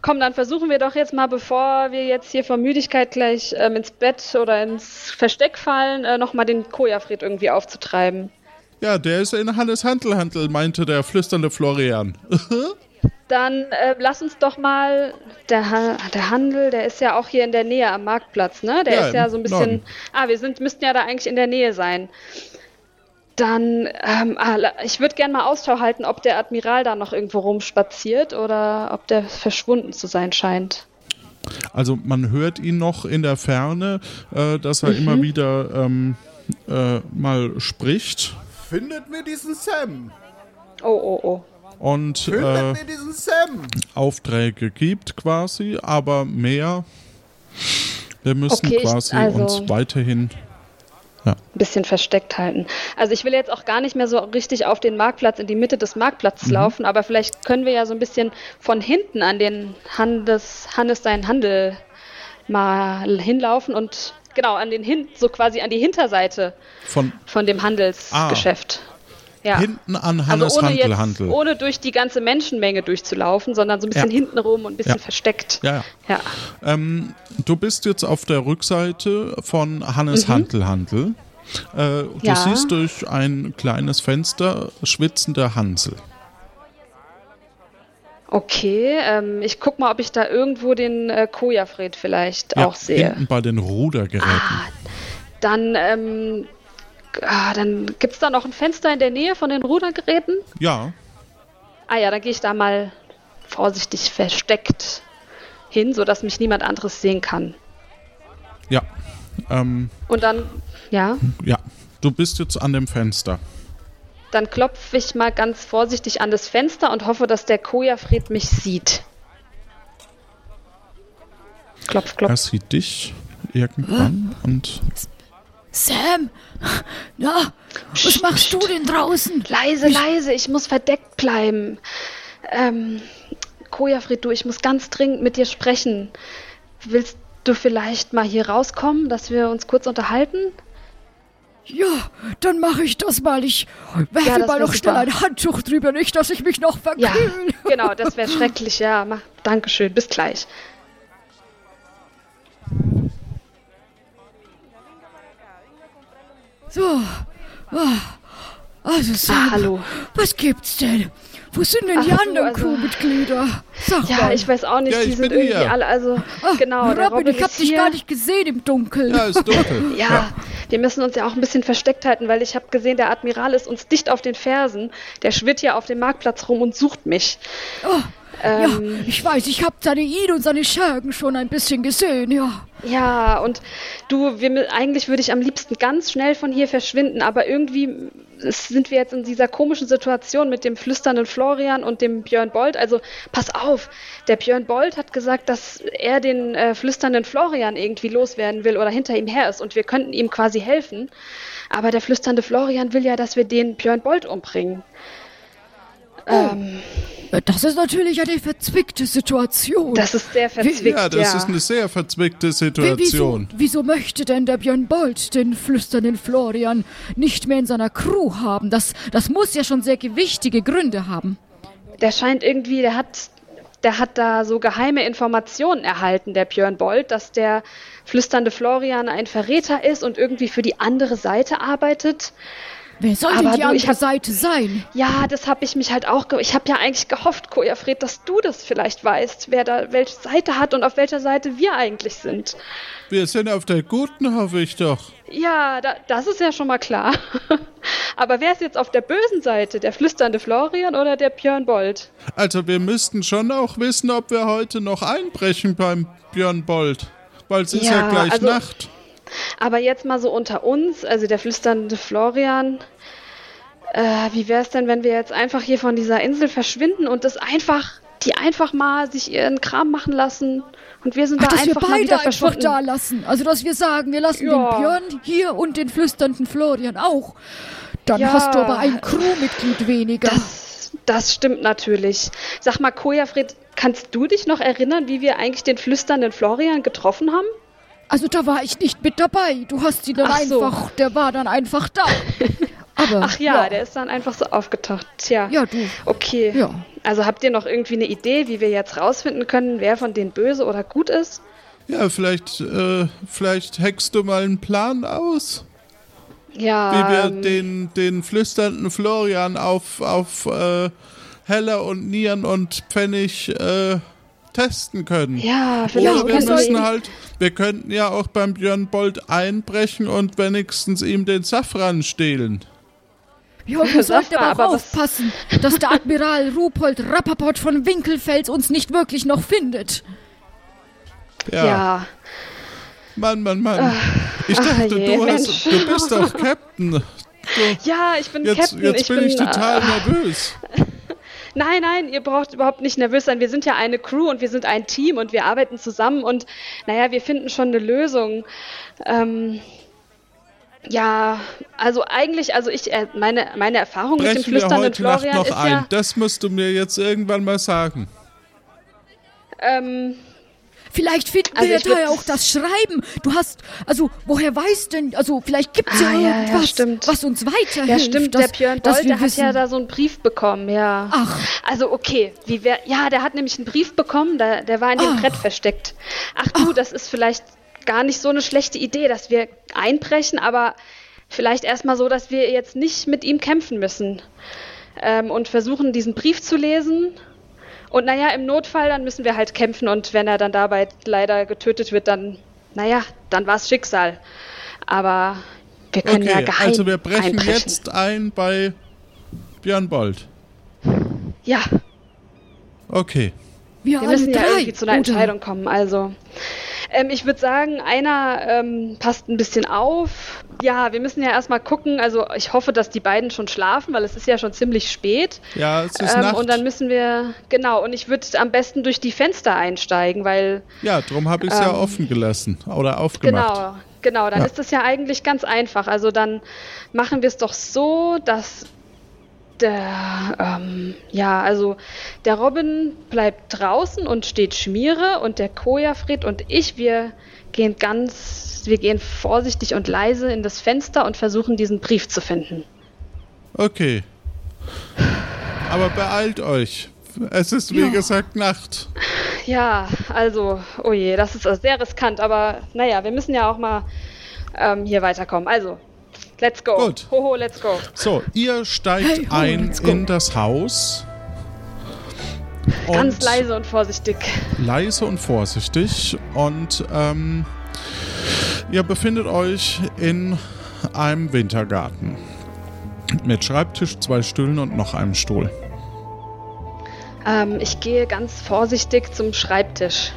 komm, dann versuchen wir doch jetzt mal, bevor wir jetzt hier vor Müdigkeit gleich ähm, ins Bett oder ins Versteck fallen, äh, nochmal den Kojafred irgendwie aufzutreiben.
Ja, der ist in Hannes Handelhandel, meinte der flüsternde Florian.
Dann äh, lass uns doch mal, der, ha der Handel, der ist ja auch hier in der Nähe am Marktplatz, ne? Der
Ja,
ist ja so ein bisschen.
Norden.
Ah, wir sind, müssten ja da eigentlich in der Nähe sein. Dann, ähm, ich würde gerne mal Ausschau halten, ob der Admiral da noch irgendwo rumspaziert oder ob der verschwunden zu sein scheint.
Also man hört ihn noch in der Ferne, äh, dass
Mhm.
er immer wieder ähm, äh, mal spricht
Findet mir diesen Sam.
Oh, oh, oh.
und
Findet
äh,
mir diesen Sam.
Aufträge gibt quasi, aber mehr. Wir müssen
Okay, ich-
quasi
also-
uns weiterhin.
Ein bisschen versteckt halten. Also ich will jetzt auch gar nicht mehr so richtig auf den Marktplatz, in die Mitte des Marktplatzes laufen, aber vielleicht können wir ja so ein bisschen von hinten an den Handes, Hannes seinen Handel mal hinlaufen und genau an den hin, so quasi an die Hinterseite
Von
von dem Handelsgeschäft. Ja.
hinten an Hannes
also ohne jetzt, ohne durch die ganze Menschenmenge durchzulaufen, sondern so ein bisschen
Ja.
hinten rum und ein bisschen
Ja.
versteckt.
Ja, ja. Ähm, du bist jetzt auf der Rückseite von Hannes Handel Handel. Äh, du siehst durch ein kleines Fenster schwitzende Hansel.
Okay, ähm, ich guck mal, ob ich da irgendwo den äh, Kojafred vielleicht auch sehe.
hinten bei den Rudergeräten.
Ah, dann, ähm, ah, dann gibt es da noch ein Fenster in der Nähe von den Rudergeräten?
Ja,
Ah ja, dann gehe ich da mal vorsichtig versteckt hin, sodass mich niemand anderes sehen kann.
ja. Ähm,
Und dann, ja,
ja, du bist jetzt an dem Fenster.
dann klopfe ich mal ganz vorsichtig an das Fenster und hoffe, dass der Kojafred mich sieht. Klopf, klopf.
Er sieht dich irgendwann und
Sam, na, was machst du denn draußen?
Leise, leise, ich muss verdeckt bleiben. Ähm, Kojafred, du, ich muss ganz dringend mit dir sprechen. Willst du vielleicht mal hier rauskommen, dass wir uns kurz unterhalten?
Ja, dann mache ich das mal. Ich werfe
Ja,
mal noch schnell ein Handtuch drüber, nicht, dass ich mich noch
Ja,
verkühl.
genau, das wäre schrecklich, ja. Mach, Dankeschön, bis gleich.
So, ah, also
Ah, hallo.
was gibt's denn? Wo sind denn die
Ach so,
anderen
also-
Crewmitglieder? Sag
Ja,
mal.
ich weiß auch nicht,
Ja,
die sind irgendwie
hier.
alle, also,
Ach,
genau, der
Robin,
Robin
ich hab dich gar nicht gesehen im Dunkeln.
ja, ist dunkel.
Ja, wir müssen uns ja auch ein bisschen versteckt halten, weil ich habe gesehen, der Admiral ist uns dicht auf den Fersen. Der schwirrt hier auf dem Marktplatz rum und sucht mich.
Oh, ja,
Ähm,
ich weiß, ich hab seine Ide und seine Schergen schon ein bisschen gesehen, ja.
Ja, und du, wir, eigentlich würde ich am liebsten ganz schnell von hier verschwinden, aber irgendwie sind wir jetzt in dieser komischen Situation mit dem flüsternden Florian und dem Björn Bold. Also pass auf, der Björn Bold hat gesagt, dass er den äh, flüsternden Florian irgendwie loswerden will oder hinter ihm her ist und wir könnten ihm quasi helfen. Aber der flüsternde Florian will ja, dass wir den Björn Bold umbringen. Ähm,
Das ist natürlich eine verzwickte Situation.
das ist sehr verzwickt,
Ja, das ist eine sehr verzwickte
Wie- Wieso,
Situation.
wieso möchte denn der Björn Bold den flüsternden Florian nicht mehr in seiner Crew haben? Das, das muss ja schon sehr gewichtige Gründe haben.
der scheint irgendwie, der hat, der hat da so geheime Informationen erhalten, der Björn Bold, dass der flüsternde Florian ein Verräter ist und irgendwie für die andere Seite arbeitet.
Wer soll
Aber
denn die
du, ich
andere
hab-
Seite sein?
Ja, das habe ich mich halt auch. Ge ich habe ja eigentlich gehofft, Kojafred, dass du das vielleicht weißt, wer da welche Seite hat und auf welcher Seite wir eigentlich sind.
Wir sind auf der guten, hoffe ich doch.
Ja, da, das ist ja schon mal klar. Aber wer ist jetzt auf der bösen Seite? Der flüsternde Florian oder der Björn Bold?
Also wir müssten schon auch wissen, ob wir heute noch einbrechen beim Björn Bold. Weil es ist ja,
Ja,
gleich
also-
Nacht.
Aber jetzt mal so unter uns, also der flüsternde Florian. Äh, wie wäre es denn, wenn wir jetzt einfach hier von dieser Insel verschwinden und das einfach, die einfach mal sich ihren Kram machen lassen und wir sind
Ach,
da
dass wir
einfach mal
beide
wieder
einfach
verschwunden.
da lassen. Also, dass wir sagen, wir lassen
Ja.
den Björn hier und den flüsternden Florian auch. Dann
Ja.
hast du aber ein Crewmitglied weniger.
Das, das stimmt natürlich. Sag mal, Kojafred, kannst du dich noch erinnern, wie wir eigentlich den flüsternden Florian getroffen haben?
Also da war ich nicht mit dabei. Du hast ihn dann
Ach so.
einfach, der war dann einfach da. Aber
Ach ja, der ist dann einfach so aufgetaucht. Tja.
Ja, du.
Okay.
Ja.
Also habt ihr noch irgendwie eine Idee, wie wir jetzt rausfinden können, wer von denen böse oder gut ist?
Ja, vielleicht, äh, vielleicht hackst du mal einen Plan aus,
Ja.
wie wir
ähm,
den, den flüsternden Florian auf, auf äh, Heller und Nieren und Pfennig äh, testen können.
Ja, vielleicht
Oder wir müssen halt, wir könnten ja auch beim Björn Bold einbrechen und wenigstens ihm den Safran stehlen.
Ja, wir sollten aber
aber
aufpassen, dass der Admiral Rupold Rappaport von Winkelfels uns nicht wirklich noch findet.
Ja,
Ja.
Mann, Mann, Mann. Ich
ach
dachte,
je,
du, hast, du bist doch Captain.
Ja, ich bin
Jetzt,
Captain.
jetzt
ich
bin ich total
äh,
nervös.
Nein, nein, ihr braucht überhaupt nicht nervös sein. Wir sind ja eine Crew und wir sind ein Team und wir arbeiten zusammen und naja, wir finden schon eine Lösung. Ähm, ja, also eigentlich, also ich, äh, meine, meine Erfahrung mit dem
Brechen
flüsternden
heute Nacht
Florian
noch
ist
ein.
ja,
Das musst du mir jetzt irgendwann mal sagen.
ähm,
Vielleicht finden
Also
wir
ich
da ja auch das Schreiben. Du hast, also woher weißt denn, also vielleicht gibt es ja
Ah, ja, ja,
irgendwas,
stimmt.
was uns weiterhilft.
ja stimmt,
dass,
der Björn
wir
der hat
wissen,
ja da so einen Brief bekommen, ja.
Ach.
Also okay, wie wär, ja, der hat nämlich einen Brief bekommen, der, der war in dem
Ach.
Brett versteckt. Ach du, das ist vielleicht gar nicht so eine schlechte Idee, dass wir einbrechen, aber vielleicht erstmal so, dass wir jetzt nicht mit ihm kämpfen müssen. Ähm, und versuchen, diesen Brief zu lesen. Und naja, im Notfall, dann müssen wir halt kämpfen und wenn er dann dabei leider getötet wird, dann, naja, dann war es Schicksal. Aber wir können ja
Okay,
geheim
also wir brechen
einbrechen.
jetzt ein bei Björn Bold.
Ja,
Okay.
wir,
Wir müssen ja irgendwie zu einer? Entscheidung kommen. Also, ähm, ich würde sagen, einer ähm, passt ein bisschen auf. Ja, wir müssen ja erstmal gucken. Also, ich hoffe, dass die beiden schon schlafen, weil es ist ja schon ziemlich spät.
Ja, es ist
Ähm,
Nacht.
und dann müssen wir, genau, und ich würde am besten durch die Fenster einsteigen, weil,
ja, darum habe ich es ja
Ähm,
offen gelassen oder aufgemacht.
genau, genau, dann
Ja.
ist es ja eigentlich ganz einfach. Also, dann machen wir es doch so, dass der, ähm, ja, also der Robin bleibt draußen und steht Schmiere und der Kojafred und ich, wir gehen ganz, wir gehen vorsichtig und leise in das Fenster und versuchen diesen Brief zu finden.
Okay. Aber beeilt euch. Es ist wie
Ja.
gesagt Nacht.
Ja, also, oh je, das ist sehr riskant, aber naja, wir müssen ja auch mal ähm, hier weiterkommen. Also, let's go.
Gut.
Hoho, let's go.
So, ihr steigt
Hey, ho,
ein in das Haus.
Ganz leise und vorsichtig.
leise und vorsichtig. Und ähm, ihr befindet euch in einem Wintergarten. Mit Schreibtisch, zwei Stühlen und noch einem Stuhl.
Ähm, ich gehe ganz vorsichtig zum Schreibtisch.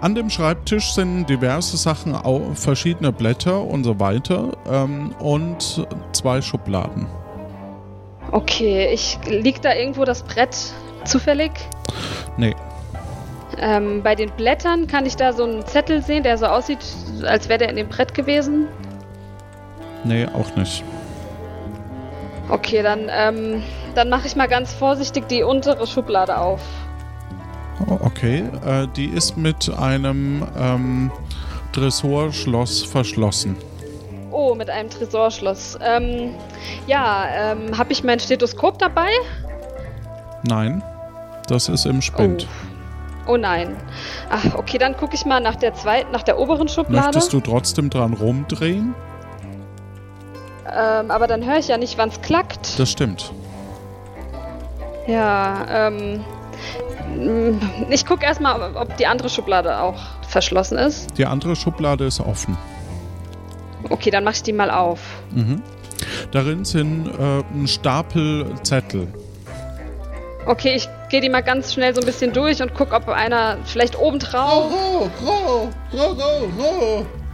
An dem Schreibtisch sind diverse Sachen, verschiedene Blätter und so weiter ähm, und zwei Schubladen.
Okay, ich liegt da irgendwo das Brett zufällig?
Nee,
Ähm, bei den Blättern kann ich da so einen Zettel sehen, der so aussieht, als wäre der in dem Brett gewesen.
nee, auch nicht.
Okay, dann, ähm, dann mache ich mal ganz vorsichtig die untere Schublade auf.
Oh, Okay, äh, die ist mit einem ähm, Tresorschloss verschlossen.
Oh, mit einem Tresorschloss. Ähm, ja, ähm, habe ich mein Stethoskop dabei?
Nein, das ist im Spind.
Oh. oh nein. Ach, okay, dann gucke ich mal nach der zweiten, nach der oberen Schublade.
Möchtest du trotzdem dran rumdrehen?
Ähm, aber dann höre ich ja nicht, wann es klackt.
Das stimmt.
Ja, ähm. Mm, Ich gucke erstmal, ob die andere Schublade auch verschlossen ist.
Die andere Schublade ist offen.
Okay, dann mache ich die mal auf.
Mhm. Darin sind äh, ein Stapel Zettel.
Okay, ich gehe die mal ganz schnell so ein bisschen durch und gucke, ob einer vielleicht oben drauf.
Roh, roh, roh, roh, roh.
Oh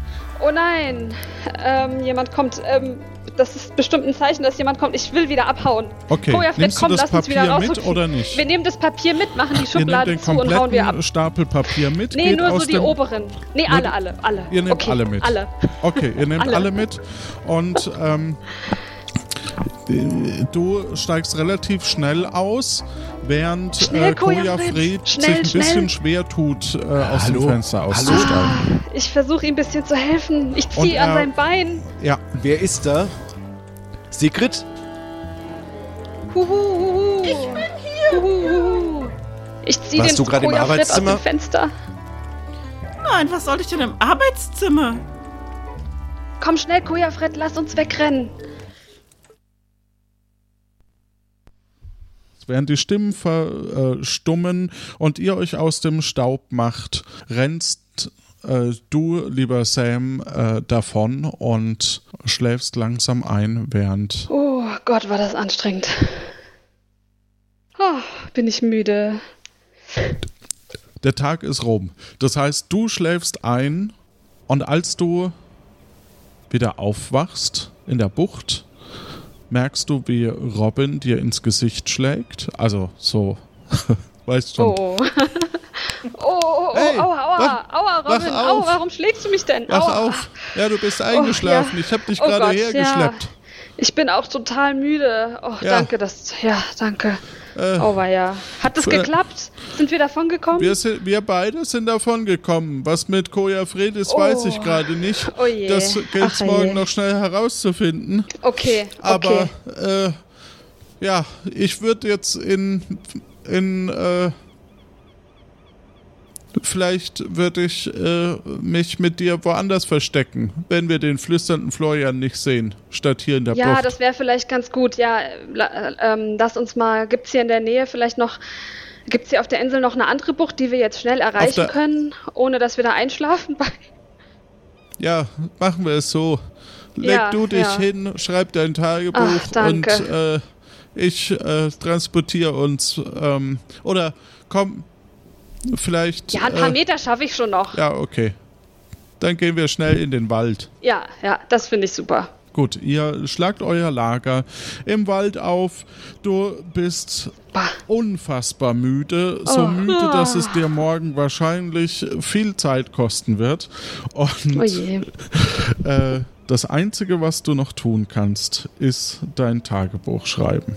nein, ähm, jemand kommt. Ähm, das ist bestimmt ein Zeichen, dass jemand kommt. Ich will wieder abhauen.
Okay,
Feuerfred,
nimmst
komm,
du das
lass uns wieder
Papier
raus.
mit oder nicht?
Wir nehmen das Papier mit, machen die Schublade zu und hauen wir ab.
Stapel Papier mit.
Nee, nur so die oberen. Nee, alle, alle, alle.
Ihr nehmt
okay,
alle mit.
Alle.
Okay, ihr nehmt alle,
Alle.
mit und ähm, äh, du steigst relativ schnell aus, während
Schnell,
äh, Koja
Koja
Fred
Fred.
sich
Schnell,
ein bisschen
schnell.
schwer tut, äh, aus dem
Hallo?
Fenster
Hallo?
auszusteigen.
Ich versuche ihm ein bisschen zu helfen. Ich ziehe an sein Bein.
Ja,
Wer ist da? Sigrid?
Huhu. Ich bin hier. Huhu. Ich ziehe den
du gerade im
Koja Fred aus
Arbeitszimmer?
dem Fenster.
Nein, was soll ich denn im Arbeitszimmer?
Komm schnell, Koja Fred, lass uns wegrennen.
Während die Stimmen verstummen und ihr euch aus dem Staub macht, rennst äh, du, lieber Sam, äh, davon und schläfst langsam ein, während
Oh Gott, war das anstrengend. Oh, bin ich müde.
Der Tag ist rum. Das heißt, du schläfst ein und als du wieder aufwachst in der Bucht, merkst du, wie Robin dir ins Gesicht schlägt. Also so, weißt schon.
Oh. Oh, oh, oh,
Hey,
aua, aua,
wach-
aua, Robin, aua, warum schlägst du mich denn?
Wach
aua.
auf. Ja, du bist eingeschlafen.
ja.
Ich habe dich
Oh
gerade hergeschleppt.
Ja. Ich bin auch total müde. Oh,
Ja.
danke, das. Ja, danke.
Äh,
Oh, ja. Hat das
Für-
geklappt? Sind wir davon gekommen?
wir, sind, wir beide sind davon gekommen. Was mit Koja Fred ist, weiß ich
Oh.
gerade nicht.
Oh je.
Das gilt
Ach
morgen
je.
noch schnell herauszufinden.
Okay,
Aber
okay.
äh, ja, ich würde jetzt in in äh, vielleicht würde ich äh, mich mit dir woanders verstecken, wenn wir den flüsternden Florian nicht sehen, statt hier in der
Ja,
Bucht.
das wäre vielleicht ganz gut. Ja, ähm, lass uns mal. Gibt's hier in der Nähe vielleicht noch. Gibt's hier auf der Insel noch eine andere Bucht, die wir jetzt schnell erreichen können, ohne dass wir da einschlafen?
ja, machen wir es so. Leg
Ja,
du dich
ja.
hin, schreib dein Tagebuch
Ach,
und äh, ich äh, transportiere uns ähm, oder komm, vielleicht.
Ja, ein paar
äh,
Meter schaffe ich schon noch.
Ja, okay. Dann gehen wir schnell in den Wald.
Ja, ja, das finde ich super.
Gut, ihr schlagt euer Lager im Wald auf. Du bist
Bah.
unfassbar müde. So
Oh.
müde, dass es dir morgen wahrscheinlich viel Zeit kosten wird. Und
Oh
äh, das Einzige, was du noch tun kannst, ist dein Tagebuch schreiben.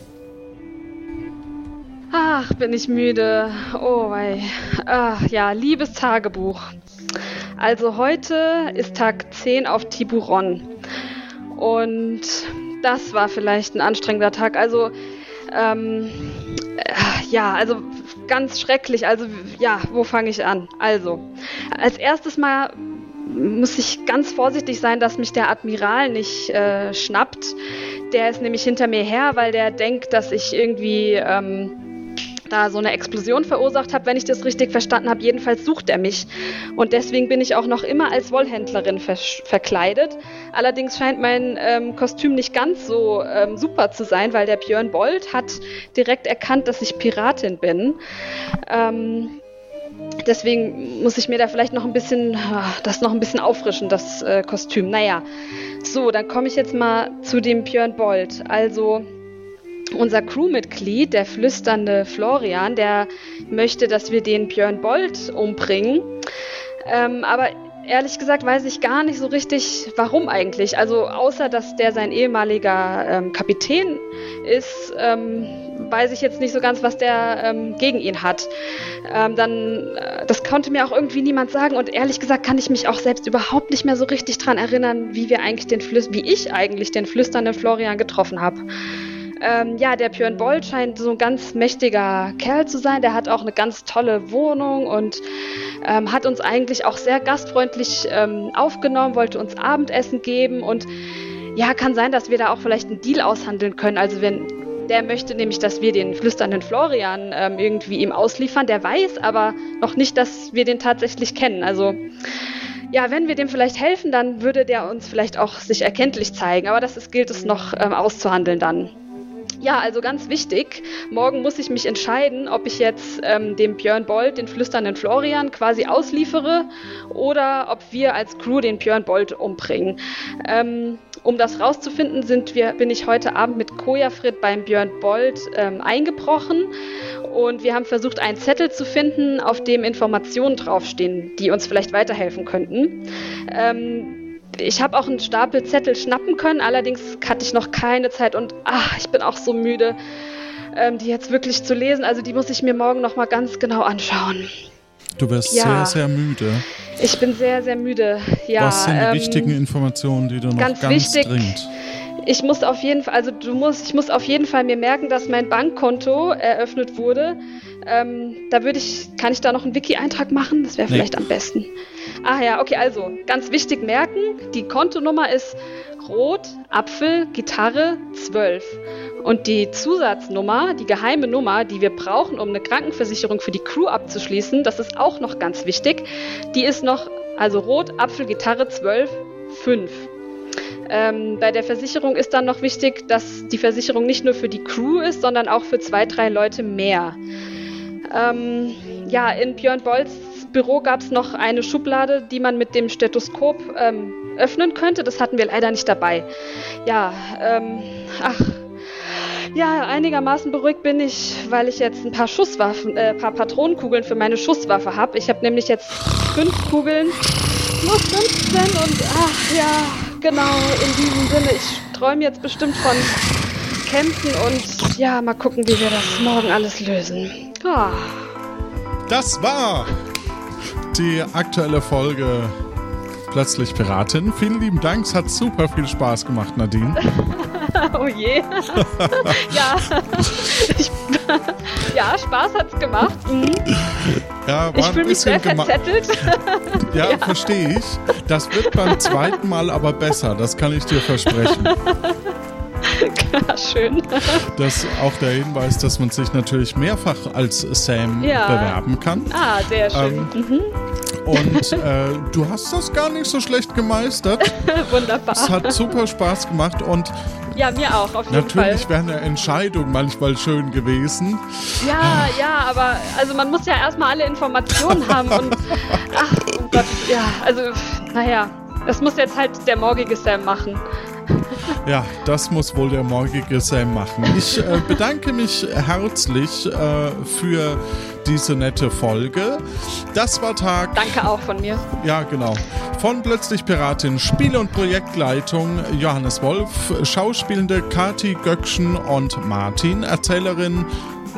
Ach, bin ich müde. Oh, wei. Ach, ja, liebes Tagebuch. Also heute ist Tag 10 auf Tiburon. Und das war vielleicht ein anstrengender Tag. Also, ähm, äh, ja, also ganz schrecklich. Also, ja, wo fange ich an? Also, als erstes mal muss ich ganz vorsichtig sein, dass mich der Admiral nicht äh, schnappt. Der ist nämlich hinter mir her, weil der denkt, dass ich irgendwie ähm, da so eine Explosion verursacht habe, wenn ich das richtig verstanden habe. Jedenfalls sucht er mich. Und deswegen bin ich auch noch immer als Wollhändlerin versch- verkleidet. Allerdings scheint mein ähm, Kostüm nicht ganz so ähm, super zu sein, weil der Björn Bold hat direkt erkannt, dass ich Piratin bin. Ähm, deswegen muss ich mir da vielleicht noch ein bisschen, ah, das noch ein bisschen auffrischen, das äh, Kostüm. Naja, so, dann komme ich jetzt mal zu dem Björn Bold. Also, unser Crewmitglied, der flüsternde Florian, der möchte, dass wir den Björn Bold umbringen. Ähm, aber ehrlich gesagt weiß ich gar nicht so richtig, warum eigentlich. Also außer, dass der sein ehemaliger ähm, Kapitän ist, ähm, weiß ich jetzt nicht so ganz, was der ähm, gegen ihn hat. Ähm, dann, äh, das konnte mir auch irgendwie niemand sagen und ehrlich gesagt kann ich mich auch selbst überhaupt nicht mehr so richtig dran erinnern, wie wir eigentlich den Flüs wie ich eigentlich den flüsternden Florian getroffen habe. Ähm, ja, der Björn Boll scheint so ein ganz mächtiger Kerl zu sein. Der hat auch eine ganz tolle Wohnung und ähm, hat uns eigentlich auch sehr gastfreundlich ähm, aufgenommen, wollte uns Abendessen geben und ja, kann sein, dass wir da auch vielleicht einen Deal aushandeln können. Also wenn der möchte nämlich, dass wir den flüsternden Florian ähm, irgendwie ihm ausliefern. Der weiß aber noch nicht, dass wir den tatsächlich kennen. Also ja, wenn wir dem vielleicht helfen, dann würde der uns vielleicht auch sich erkenntlich zeigen. Aber das ist, gilt es noch ähm, auszuhandeln dann. Ja, also ganz wichtig, morgen muss ich mich entscheiden, ob ich jetzt ähm, dem Björn Bolt, den flüsternden Florian, quasi ausliefere oder ob wir als Crew den Björn Bolt umbringen. Ähm, um das rauszufinden, sind wir, bin ich heute Abend mit Kojafrit beim Björn Bolt ähm, eingebrochen und wir haben versucht, einen Zettel zu finden, auf dem Informationen draufstehen, die uns vielleicht weiterhelfen könnten. Ähm, ich habe auch einen Stapel Zettel schnappen können, allerdings hatte ich noch keine Zeit und ach, ich bin auch so müde, ähm, die jetzt wirklich zu lesen. Also die muss ich mir morgen noch mal ganz genau anschauen.
Du wirst
Ja.
sehr, sehr müde.
Ich bin sehr, sehr müde. Ja,
Was sind die
ähm,
wichtigen Informationen, die du noch
ganz
ganz,
wichtig,
dringend...
Ich muss auf jeden Fall, also du musst, ich muss auf jeden Fall mir merken, dass mein Bankkonto eröffnet wurde. Ähm, da würde ich, kann ich da noch einen Wiki-Eintrag machen? Das wäre
Nee.
vielleicht am besten. Ah ja, okay, also ganz wichtig merken, die Kontonummer ist Rot, Apfel, Gitarre 12. Und die Zusatznummer, die geheime Nummer, die wir brauchen, um eine Krankenversicherung für die Crew abzuschließen, das ist auch noch ganz wichtig. Die ist noch, also Rot, Apfel, Gitarre 12, 5. Ähm, bei der Versicherung ist dann noch wichtig, dass die Versicherung nicht nur für die Crew ist, sondern auch für zwei, drei Leute mehr. Ähm, ja, in Björn Bolz Büro gab es noch eine Schublade, die man mit dem Stethoskop ähm, öffnen könnte. Das hatten wir leider nicht dabei. Ja, ähm, ach. Ja, einigermaßen beruhigt bin ich, weil ich jetzt ein paar Schusswaffen, äh, paar Patronenkugeln für meine Schusswaffe habe. Ich habe nämlich jetzt fünf Kugeln, nur 15 und ach ja, genau, in diesem Sinne, ich träume jetzt bestimmt von Kämpfen und ja, mal gucken, wie wir das morgen alles lösen. Ah.
Das war die aktuelle Folge Plötzlich Piratin. Vielen lieben Dank, es hat super viel Spaß gemacht, Nadine.
Oh je. ja. Ich, ja, Spaß hat's gemacht. Mhm.
Ja, war
Ich fühle mich sehr verzettelt.
Ja, verstehe ich. Das wird beim zweiten Mal aber besser, das kann ich dir versprechen.
ja, schön.
Das ist auch der Hinweis, dass man sich natürlich mehrfach als Sam
Ja.
bewerben kann.
Ah, sehr schön.
Ähm,
mhm.
Und äh, du hast das gar nicht so schlecht gemeistert.
Wunderbar.
Es hat super Spaß gemacht und
Ja, mir auch, auf jeden
natürlich
Fall.
wäre eine Entscheidung manchmal schön gewesen.
Ja, ja, aber also man muss ja erstmal alle Informationen haben und ach, oh Gott, ja, also naja, das muss jetzt halt der morgige Sam machen.
Ja, das muss wohl der morgige Sam machen. Ich äh, bedanke mich herzlich äh, für diese nette Folge. Das war Tag.
Danke auch von mir.
Ja, genau. Von Plötzlich Piratin, Spiel- und Projektleitung Johannes Wolf, Schauspielende Kati Göckchen und Martin, Erzählerin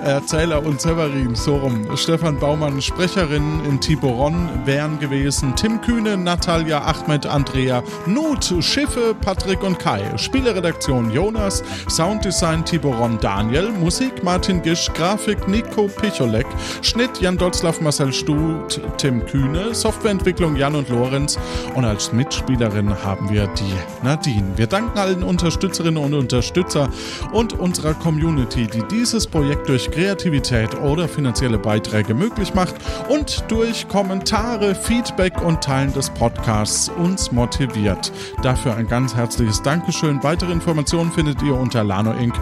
Erzähler und Severin, so rum. Stefan Baumann, Sprecherin in Tiboron wären gewesen. Tim Kühne, Natalia, Ahmed, Andrea, Nut, Schiffe, Patrick und Kai. Spieleredaktion Jonas, Sounddesign Tiboron Daniel, Musik Martin Gisch, Grafik Nico Picholek, Schnitt Jan Dotzlaff, Marcel Stut, Tim Kühne, Softwareentwicklung Jan und Lorenz und als Mitspielerin haben wir die Nadine. Wir danken allen Unterstützerinnen und Unterstützer und unserer Community, die dieses Projekt Kreativität oder finanzielle Beiträge möglich macht und durch Kommentare, Feedback und Teilen des Podcasts uns motiviert. Dafür ein ganz herzliches Dankeschön. Weitere Informationen findet ihr unter lanoinc.de.